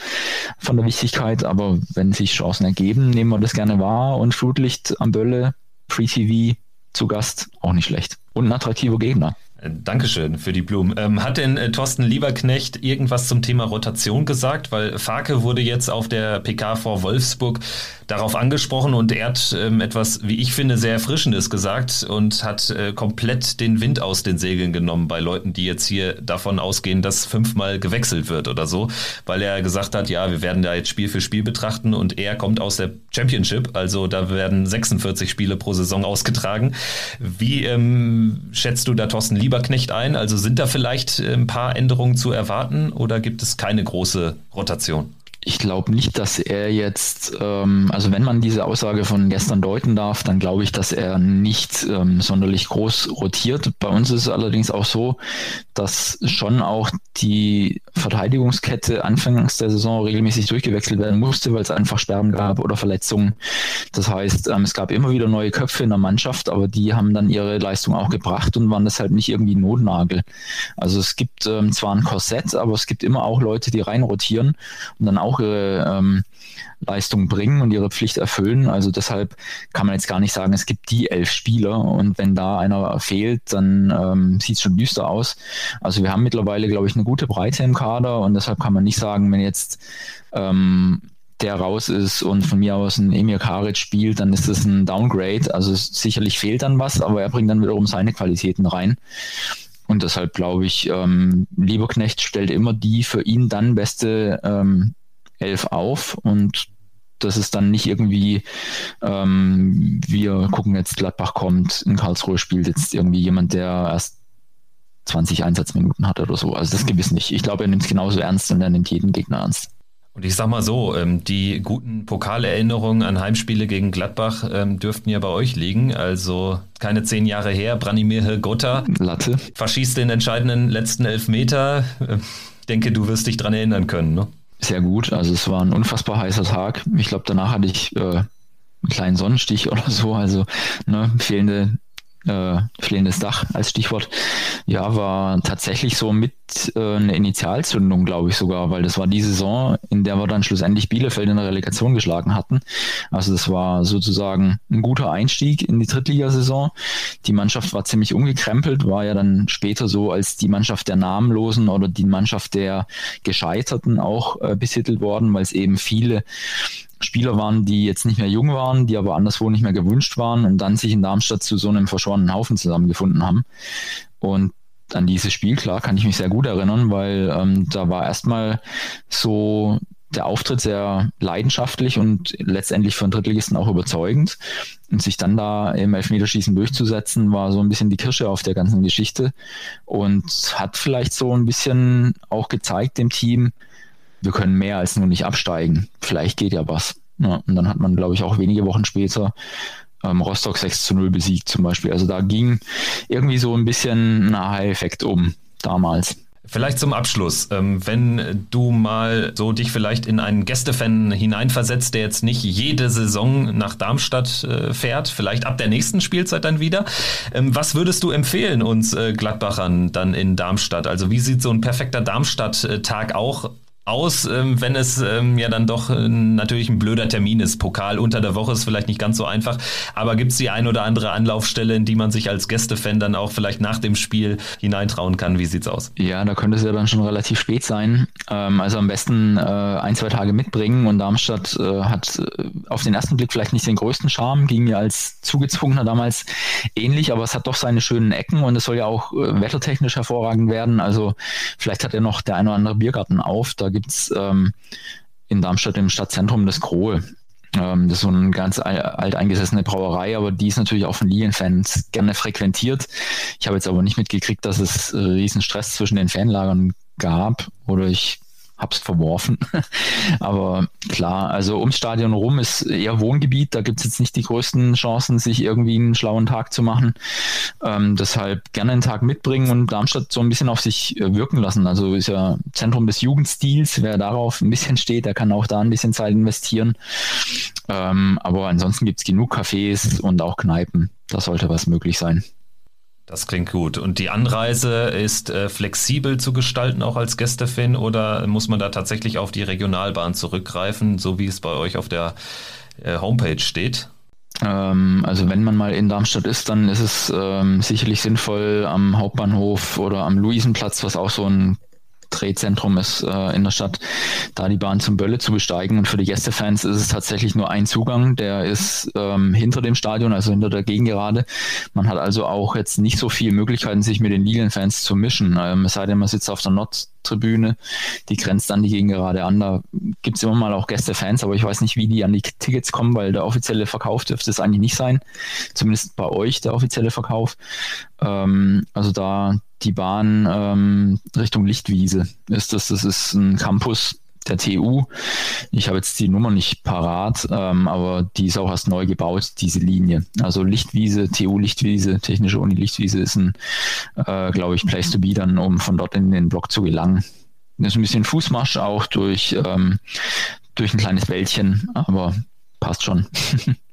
von der Wichtigkeit. Aber wenn sich Chancen ergeben, nehmen wir das gerne wahr. Und Flutlicht am Bölle, Free TV zu Gast, auch nicht schlecht. Und ein attraktiver Gegner. Dankeschön für die Blumen. Ähm, hat denn äh, Thorsten Lieberknecht irgendwas zum Thema Rotation gesagt? Weil Farke wurde jetzt auf der PK vor Wolfsburg darauf angesprochen und er hat ähm, etwas, wie ich finde, sehr Erfrischendes gesagt und hat äh, komplett den Wind aus den Segeln genommen bei Leuten, die jetzt hier davon ausgehen, dass fünfmal gewechselt wird oder so, weil er gesagt hat, ja, wir werden da jetzt Spiel für Spiel betrachten und er kommt aus der Championship, also da werden 46 Spiele pro Saison ausgetragen. Wie ähm, schätzt du da Thorsten Lieberknecht Lieberknecht ein? Also sind da vielleicht äh, ein paar Änderungen zu erwarten oder gibt es keine große Rotation? Ich glaube nicht, dass er jetzt, ähm, also wenn man diese Aussage von gestern deuten darf, dann glaube ich, dass er nicht ähm, sonderlich groß rotiert. Bei uns ist es allerdings auch so, dass schon auch die Verteidigungskette anfangs der Saison regelmäßig durchgewechselt werden musste, weil es einfach Sperren gab oder Verletzungen. Das heißt, ähm, es gab immer wieder neue Köpfe in der Mannschaft, aber die haben dann ihre Leistung auch gebracht und waren deshalb nicht irgendwie Notnagel. Also es gibt ähm, zwar ein Korsett, aber es gibt immer auch Leute, die reinrotieren und dann auch auch ihre ähm, Leistung bringen und ihre Pflicht erfüllen. Also deshalb kann man jetzt gar nicht sagen, es gibt die elf Spieler und wenn da einer fehlt, dann ähm, sieht es schon düster aus. Also wir haben mittlerweile, glaube ich, eine gute Breite im Kader und deshalb kann man nicht sagen, wenn jetzt ähm, der raus ist und von mir aus ein Emir Karic spielt, dann ist das ein Downgrade. Also sicherlich fehlt dann was, aber er bringt dann wiederum seine Qualitäten rein. Und deshalb glaube ich, ähm, Lieberknecht stellt immer die für ihn dann beste ähm, elf auf und das ist dann nicht irgendwie, ähm, wir gucken jetzt, Gladbach kommt, in Karlsruhe spielt jetzt irgendwie jemand, der erst 20 Einsatzminuten hat oder so. Also das gewiss nicht. Ich glaube, er nimmt es genauso ernst und er nimmt jeden Gegner ernst. Und ich sag mal so, ähm, die guten Pokalerinnerungen an Heimspiele gegen Gladbach ähm, dürften ja bei euch liegen. Also keine zehn Jahre her, Branimir Gotta Latte. verschießt den entscheidenden letzten Elfmeter. Ich ähm, denke, du wirst dich dran erinnern können, ne? Sehr gut. Also es war ein unfassbar heißer Tag. Ich glaube, danach hatte ich äh, einen kleinen Sonnenstich (laughs) oder so. Also ne, fehlende äh, flehendes Dach als Stichwort, ja, war tatsächlich so mit äh, eine Initialzündung, glaube ich sogar, weil das war die Saison, in der wir dann schlussendlich Bielefeld in der Relegation geschlagen hatten. Also das war sozusagen ein guter Einstieg in die Drittligasaison. Die Mannschaft war ziemlich umgekrempelt, war ja dann später so als die Mannschaft der Namenlosen oder die Mannschaft der Gescheiterten auch äh, besittelt worden, weil es eben viele Spieler waren, die jetzt nicht mehr jung waren, die aber anderswo nicht mehr gewünscht waren und dann sich in Darmstadt zu so einem verschworenen Haufen zusammengefunden haben. Und an dieses Spiel, klar, kann ich mich sehr gut erinnern, weil ähm, da war erstmal so der Auftritt sehr leidenschaftlich und letztendlich von Drittligisten auch überzeugend. Und sich dann da im Elfmeterschießen durchzusetzen, war so ein bisschen die Kirsche auf der ganzen Geschichte und hat vielleicht so ein bisschen auch gezeigt dem Team, wir können mehr als nur nicht absteigen. Vielleicht geht ja was. Ja, und dann hat man, glaube ich, auch wenige Wochen später ähm, Rostock 6 zu 0 besiegt zum Beispiel. Also da ging irgendwie so ein bisschen ein Aha-Effekt um damals. Vielleicht zum Abschluss, ähm, wenn du mal so dich vielleicht in einen Gästefan hineinversetzt, der jetzt nicht jede Saison nach Darmstadt äh, fährt, vielleicht ab der nächsten Spielzeit dann wieder. Ähm, was würdest du empfehlen uns äh, Gladbachern dann in Darmstadt? Also wie sieht so ein perfekter Darmstadt-Tag auch aus, ähm, wenn es ähm, ja dann doch äh, natürlich ein blöder Termin ist. Pokal unter der Woche ist vielleicht nicht ganz so einfach, aber gibt es die ein oder andere Anlaufstelle, in die man sich als Gästefan dann auch vielleicht nach dem Spiel hineintrauen kann? Wie sieht's aus? Ja, da könnte es ja dann schon relativ spät sein. Ähm, also am besten äh, ein, zwei Tage mitbringen und Darmstadt äh, hat auf den ersten Blick vielleicht nicht den größten Charme, ging mir als Zugezwungener damals ähnlich, aber es hat doch seine schönen Ecken und es soll ja auch wettertechnisch hervorragend werden. Also vielleicht hat er noch der ein oder andere Biergarten auf. Da gibt es ähm, in Darmstadt im Stadtzentrum das Grohe. Ähm, das ist so eine ganz alteingesessene Brauerei, aber die ist natürlich auch von Lilienfans gerne frequentiert. Ich habe jetzt aber nicht mitgekriegt, dass es äh, riesen Stress zwischen den Fanlagern gab oder ich hab's verworfen. (laughs) Aber klar, also ums Stadion rum ist eher Wohngebiet, da gibt's jetzt nicht die größten Chancen, sich irgendwie einen schlauen Tag zu machen. Ähm, deshalb gerne einen Tag mitbringen und Darmstadt so ein bisschen auf sich äh, wirken lassen. Also ist ja Zentrum des Jugendstils, wer darauf ein bisschen steht, der kann auch da ein bisschen Zeit investieren. Ähm, aber ansonsten gibt's genug Cafés und auch Kneipen. Da sollte was möglich sein. Das klingt gut. Und die Anreise ist äh, flexibel zu gestalten, auch als Gästefan, oder muss man da tatsächlich auf die Regionalbahn zurückgreifen, so wie es bei euch auf der äh, Homepage steht? Ähm, also wenn man mal in Darmstadt ist, dann ist es ähm, sicherlich sinnvoll am Hauptbahnhof oder am Luisenplatz, was auch so ein Drehzentrum ist äh, in der Stadt, da die Bahn zum Bölle zu besteigen. Und für die Gästefans ist es tatsächlich nur ein Zugang, der ist ähm, hinter dem Stadion, also hinter der Gegengerade. Man hat also auch jetzt nicht so viele Möglichkeiten, sich mit den Lilienfans zu mischen. Ähm, es sei denn, man sitzt auf der Nordtribüne, die grenzt dann die Gegengerade an. Da gibt es immer mal auch Gästefans, aber ich weiß nicht, wie die an die Tickets kommen, weil der offizielle Verkauf dürfte es eigentlich nicht sein. Zumindest bei euch der offizielle Verkauf. Ähm, also da die Bahn ähm, Richtung Lichtwiese ist das. Das ist ein Campus der TU. Ich habe jetzt die Nummer nicht parat, ähm, aber die ist auch erst neu gebaut, diese Linie. Also Lichtwiese, TU Lichtwiese, Technische Uni Lichtwiese ist ein, äh, glaube ich, Place to be dann, um von dort in den Block zu gelangen. Das ist ein bisschen Fußmarsch auch durch, ähm, durch ein kleines Wäldchen, aber passt schon. (laughs)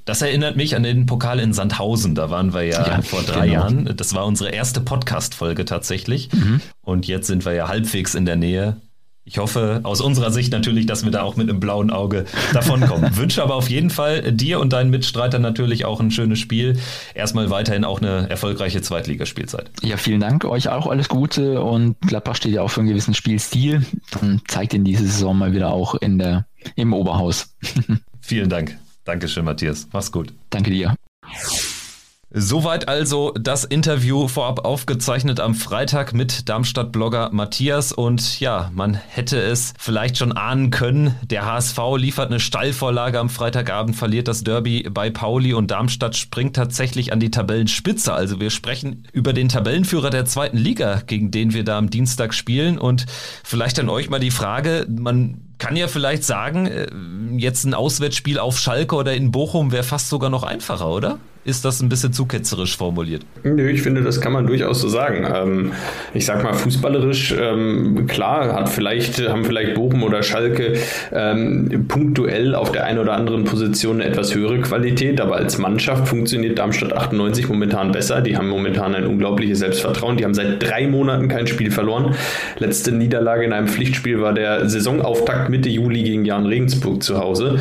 Das erinnert mich an den Pokal in Sandhausen. Da waren wir ja, ja vor drei genau. Jahren. Das war unsere erste Podcast-Folge tatsächlich. Mhm. Und jetzt sind wir ja halbwegs in der Nähe. Ich hoffe aus unserer Sicht natürlich, dass wir da auch mit einem blauen Auge davonkommen. (laughs) Wünsche aber auf jeden Fall dir und deinen Mitstreitern natürlich auch ein schönes Spiel. Erstmal weiterhin auch eine erfolgreiche Zweitligaspielzeit. Ja, vielen Dank. Euch auch alles Gute und Gladbach steht ja auch für einen gewissen Spielstil. Dann zeigt ihn diese Saison mal wieder auch in der, im Oberhaus. (laughs) vielen Dank. Dankeschön, Matthias. Mach's gut. Danke dir. Soweit also das Interview vorab aufgezeichnet am Freitag mit Darmstadt-Blogger Matthias. Und ja, man hätte es vielleicht schon ahnen können. Der HSV liefert eine Stallvorlage am Freitagabend, verliert das Derby bei Pauli und Darmstadt springt tatsächlich an die Tabellenspitze. Also wir sprechen über den Tabellenführer der zweiten Liga, gegen den wir da am Dienstag spielen. Und vielleicht an euch mal die Frage, man kann ja vielleicht sagen, äh, jetzt ein Auswärtsspiel auf Schalke oder in Bochum wäre fast sogar noch einfacher, oder? Ist das ein bisschen zu ketzerisch formuliert? Nö, ich finde, das kann man durchaus so sagen. Ähm, ich sag mal, fußballerisch, ähm, klar, hat vielleicht, haben vielleicht Bochum oder Schalke ähm, punktuell auf der einen oder anderen Position eine etwas höhere Qualität, aber als Mannschaft funktioniert Darmstadt 98 momentan besser. Die haben momentan ein unglaubliches Selbstvertrauen. Die haben seit drei Monaten kein Spiel verloren. Letzte Niederlage in einem Pflichtspiel war der Saisonauftakt Mitte Juli gegen Jan Regensburg zu Hause.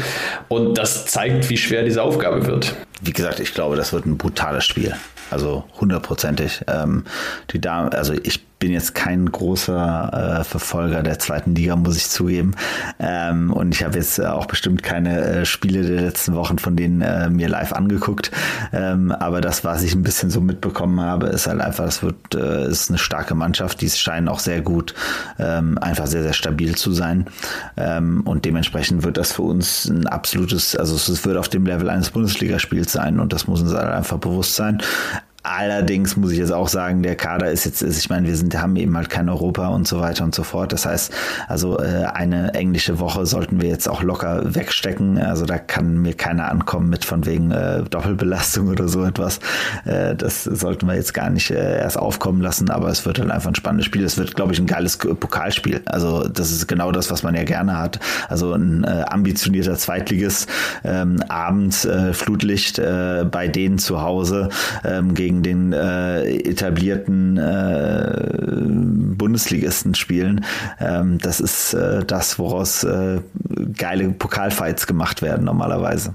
Und das zeigt, wie schwer diese Aufgabe wird wie gesagt, ich glaube, das wird ein brutales Spiel. Also hundertprozentig. Ähm, die Dame, also ich bin jetzt kein großer äh, Verfolger der zweiten Liga, muss ich zugeben. Ähm, und ich habe jetzt auch bestimmt keine äh, Spiele der letzten Wochen von denen äh, mir live angeguckt. Ähm, aber das, was ich ein bisschen so mitbekommen habe, ist halt einfach, es wird, äh, ist eine starke Mannschaft, die scheinen auch sehr gut, ähm, einfach sehr, sehr stabil zu sein. Ähm, und dementsprechend wird das für uns ein absolutes, also es wird auf dem Level eines Bundesligaspiels sein und das muss uns halt einfach bewusst sein. Allerdings muss ich jetzt auch sagen, der Kader ist jetzt, ich meine, wir sind, haben eben halt kein Europa und so weiter und so fort. Das heißt, also äh, eine englische Woche sollten wir jetzt auch locker wegstecken. Also da kann mir keiner ankommen mit von wegen äh, Doppelbelastung oder so etwas. Äh, das sollten wir jetzt gar nicht äh, erst aufkommen lassen, aber es wird halt einfach ein spannendes Spiel. Es wird, glaube ich, ein geiles Pokalspiel. Also das ist genau das, was man ja gerne hat. Also ein äh, ambitionierter Zweitligist, ähm, abends äh, Flutlicht äh, bei denen zu Hause ähm, gegen gegen den äh, etablierten äh, Bundesligisten spielen. Ähm, das ist äh, das, woraus äh, geile Pokalfights gemacht werden normalerweise.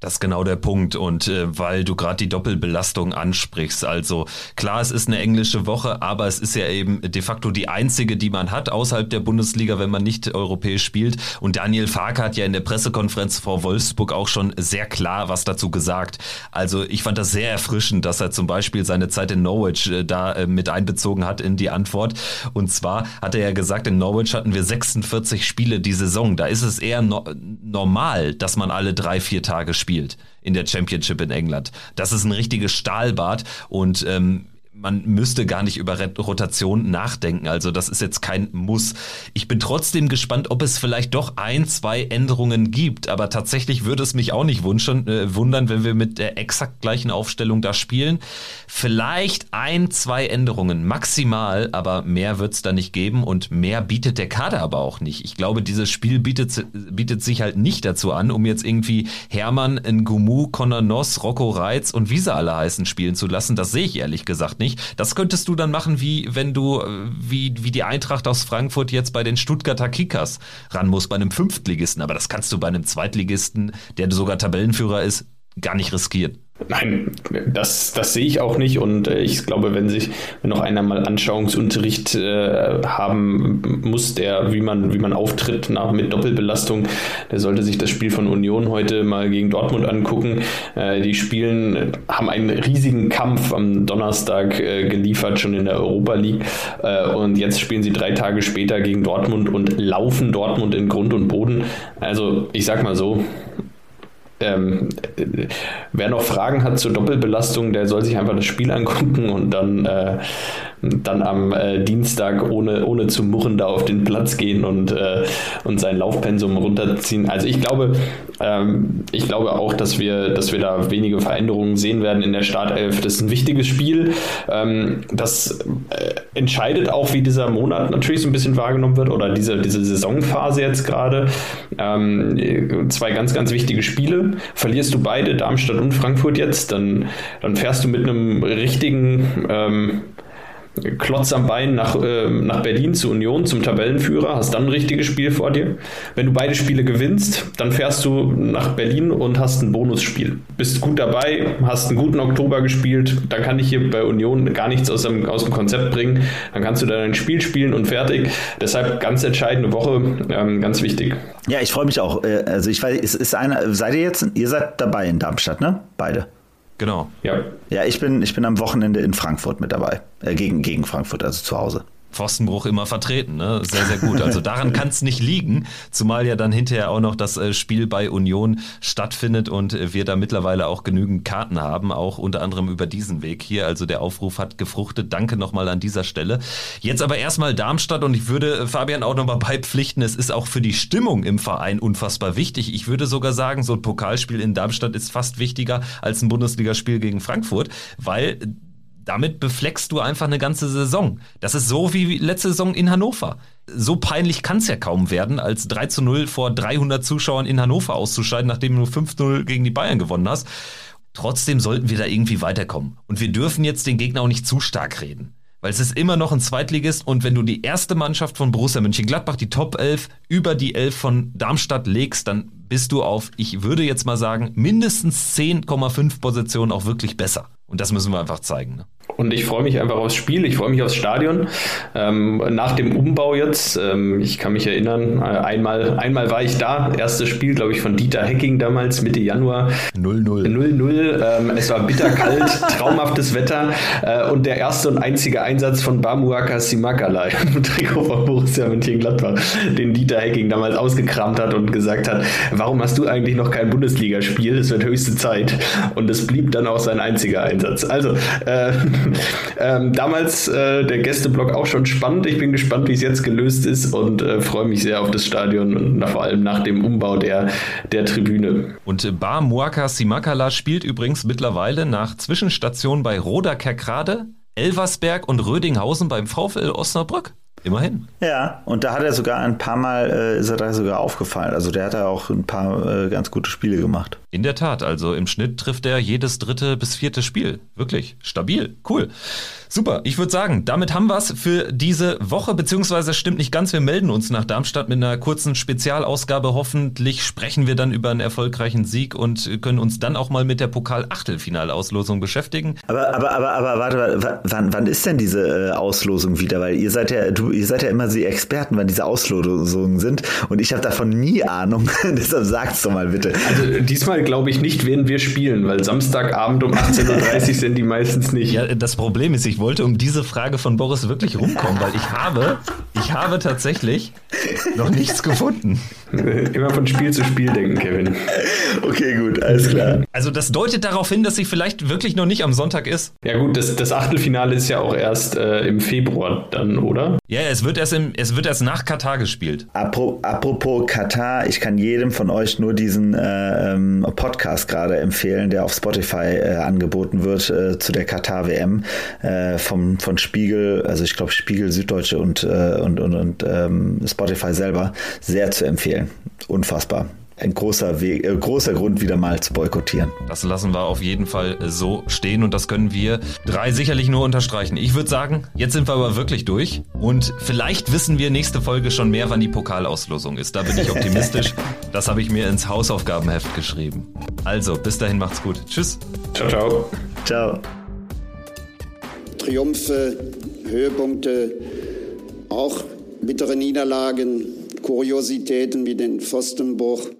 Das ist genau der Punkt. Und äh, weil du gerade die Doppelbelastung ansprichst, also klar, es ist eine englische Woche, aber es ist ja eben de facto die einzige, die man hat außerhalb der Bundesliga, wenn man nicht europäisch spielt. Und Daniel Fark hat ja in der Pressekonferenz vor Wolfsburg auch schon sehr klar was dazu gesagt. Also ich fand das sehr erfrischend, dass er zum Beispiel seine Zeit in Norwich äh, da äh, mit einbezogen hat in die Antwort. Und zwar hat er ja gesagt, in Norwich hatten wir 46 Spiele die Saison. Da ist es eher no normal, dass man alle drei, vier Tage spielt spielt in der Championship in England. Das ist ein richtiges Stahlbad und ähm, man müsste gar nicht über Rotation nachdenken. Also das ist jetzt kein Muss. Ich bin trotzdem gespannt, ob es vielleicht doch ein, zwei Änderungen gibt. Aber tatsächlich würde es mich auch nicht wundern, äh, wundern, wenn wir mit der exakt gleichen Aufstellung da spielen. Vielleicht ein, zwei Änderungen maximal, aber mehr wird es da nicht geben und mehr bietet der Kader aber auch nicht. Ich glaube, dieses Spiel bietet, bietet sich halt nicht dazu an, um jetzt irgendwie Hermann, Ngumu, Conor Noss, Rocco Reitz und wie sie alle heißen spielen zu lassen. Das sehe ich ehrlich gesagt nicht nicht. Das könntest du dann machen, wie wenn du, äh, wie, wie die Eintracht aus Frankfurt jetzt bei den Stuttgarter Kickers ran muss, bei einem Fünftligisten. Aber das kannst du bei einem Zweitligisten, der sogar Tabellenführer ist, gar nicht riskieren. Nein, das, das sehe ich auch nicht und äh, ich glaube, wenn sich wenn noch einer mal Anschauungsunterricht äh, haben muss, der wie man wie man auftritt nach mit Doppelbelastung, der sollte sich das Spiel von Union heute mal gegen Dortmund angucken. Äh, die spielen haben einen riesigen Kampf am Donnerstag äh, geliefert schon in der Europa League äh, und jetzt spielen sie drei Tage später gegen Dortmund und laufen Dortmund in Grund und Boden. Also ich sag mal so, ähm, wer noch Fragen hat zur Doppelbelastung, der soll sich einfach das Spiel angucken und dann, äh, dann am äh, Dienstag ohne, ohne zu murren da auf den Platz gehen und, äh, und sein Laufpensum runterziehen. Also ich glaube, ähm, ich glaube auch, dass wir, dass wir da wenige Veränderungen sehen werden in der Startelf. Das ist ein wichtiges Spiel. Ähm, das äh, entscheidet auch, wie dieser Monat natürlich so ein bisschen wahrgenommen wird oder diese, diese Saisonphase jetzt gerade. Ähm, zwei ganz, ganz wichtige Spiele verlierst du beide, Darmstadt und Frankfurt jetzt, dann, dann fährst du mit einem richtigen ähm, Klotz am Bein nach, äh, nach Berlin zur Union, zum Tabellenführer, hast dann ein richtiges Spiel vor dir. Wenn du beide Spiele gewinnst, dann fährst du nach Berlin und hast ein Bonusspiel. Bist gut dabei, hast einen guten Oktober gespielt, dann kann ich hier bei Union gar nichts aus dem, aus dem Konzept bringen. Dann kannst du da dein Spiel spielen und fertig. Deshalb ganz entscheidende Woche, ähm, ganz wichtig. Ja, ich freue mich auch. Äh, also ich weiß, es ist eine, seid ihr jetzt, ihr seid dabei in Darmstadt, ne? Beide. Genau. Ja. Ja, ich bin, ich bin am Wochenende in Frankfurt mit dabei. Äh, gegen, gegen Frankfurt, also zu Hause. Pfostenbruch immer vertreten. Ne? Sehr, sehr gut. Also daran kann es nicht liegen, zumal ja dann hinterher auch noch das äh, Spiel bei Union stattfindet und äh, wir da mittlerweile auch genügend Karten haben, auch unter anderem über diesen Weg hier. Also der Aufruf hat gefruchtet. Danke nochmal an dieser Stelle. Jetzt aber erstmal Darmstadt und ich würde äh, Fabian auch nochmal (laughs) beipflichten, es ist auch für die Stimmung im Verein unfassbar wichtig. Ich würde sogar sagen, so ein Pokalspiel in Darmstadt ist fast wichtiger als ein Bundesligaspiel gegen Frankfurt, weil damit befleckst du einfach eine ganze Saison. Das ist so wie letzte Saison in Hannover. So peinlich kann es ja kaum werden, als 3 zu 0 vor 300 Zuschauern in Hannover auszuscheiden, nachdem du 5-0 gegen die Bayern gewonnen hast. Trotzdem sollten wir da irgendwie weiterkommen. Und wir dürfen jetzt den Gegner auch nicht zu stark reden. Weil es ist immer noch ein Zweitligist und wenn du die erste Mannschaft von Borussia Mönchengladbach, die Top 11, über die 11 von Darmstadt legst, dann bist du auf, ich würde jetzt mal sagen, mindestens 10,5 Positionen auch wirklich besser. Und das müssen wir einfach zeigen. Ne? Und ich freue mich einfach aufs Spiel, ich freue mich aufs Stadion. Ähm, nach dem Umbau jetzt, ähm, ich kann mich erinnern, äh, einmal, einmal war ich da, erstes Spiel, glaube ich, von Dieter Hecking damals, Mitte Januar. 0-0. 0-0, ähm, es war bitterkalt, (laughs) traumhaftes Wetter äh, und der erste und einzige Einsatz von Bamuaka Simakala (laughs) im Trikot von Borussia Mönchengladbach, den Dieter Hecking damals ausgekramt hat und gesagt hat, warum hast du eigentlich noch kein Bundesligaspiel? Es wird höchste Zeit. Und es blieb dann auch sein einziger Einsatz. Also, äh, (laughs) ähm, damals äh, der Gästeblock auch schon spannend. Ich bin gespannt, wie es jetzt gelöst ist und äh, freue mich sehr auf das Stadion und vor allem nach dem Umbau der, der Tribüne. Und Bar Muaka Simakala spielt übrigens mittlerweile nach Zwischenstation bei Roda Kerkrade, Elversberg und Rödinghausen beim VfL Osnabrück. Immerhin. Ja, und da hat er sogar ein paar Mal, äh, ist er da sogar aufgefallen. Also der hat da auch ein paar äh, ganz gute Spiele gemacht. In der Tat, also im Schnitt trifft er jedes dritte bis vierte Spiel. Wirklich stabil, cool. Super, ich würde sagen, damit haben wir es für diese Woche, beziehungsweise stimmt nicht ganz, wir melden uns nach Darmstadt mit einer kurzen Spezialausgabe. Hoffentlich sprechen wir dann über einen erfolgreichen Sieg und können uns dann auch mal mit der Pokal-Achtelfinalauslosung beschäftigen. Aber, aber, aber, aber warte, wann, wann ist denn diese äh, Auslosung wieder? Weil ihr seid ja, du, ihr seid ja immer die Experten, wann diese Auslosungen sind und ich habe davon nie Ahnung. (laughs) Deshalb sag's doch mal bitte. Also diesmal glaube ich nicht, werden wir spielen, weil Samstagabend um 18.30 Uhr (laughs) sind die meistens nicht. Ja, das Problem ist, ich wollte um diese Frage von Boris wirklich rumkommen, weil ich habe, ich habe tatsächlich noch nichts gefunden. (laughs) Immer von Spiel zu Spiel denken, Kevin. Okay, gut, alles klar. Also das deutet darauf hin, dass sie vielleicht wirklich noch nicht am Sonntag ist. Ja gut, das, das Achtelfinale ist ja auch erst äh, im Februar dann, oder? Ja, es wird erst im, es wird erst nach Katar gespielt. Apropos Katar, ich kann jedem von euch nur diesen äh, ähm, Podcast gerade empfehlen, der auf Spotify äh, angeboten wird äh, zu der Katar WM äh, vom von Spiegel, also ich glaube Spiegel Süddeutsche und äh, und und, und ähm, Spotify selber sehr zu empfehlen. Unfassbar ein großer Weg, äh, großer Grund, wieder mal zu boykottieren. Das lassen wir auf jeden Fall so stehen und das können wir drei sicherlich nur unterstreichen. Ich würde sagen, jetzt sind wir aber wirklich durch und vielleicht wissen wir nächste Folge schon mehr, wann die Pokalauslosung ist. Da bin ich optimistisch. (laughs) das habe ich mir ins Hausaufgabenheft geschrieben. Also, bis dahin macht's gut. Tschüss. Ciao, ciao. Ciao. Triumphe, Höhepunkte, auch bittere Niederlagen, Kuriositäten wie den Pfostenbruch.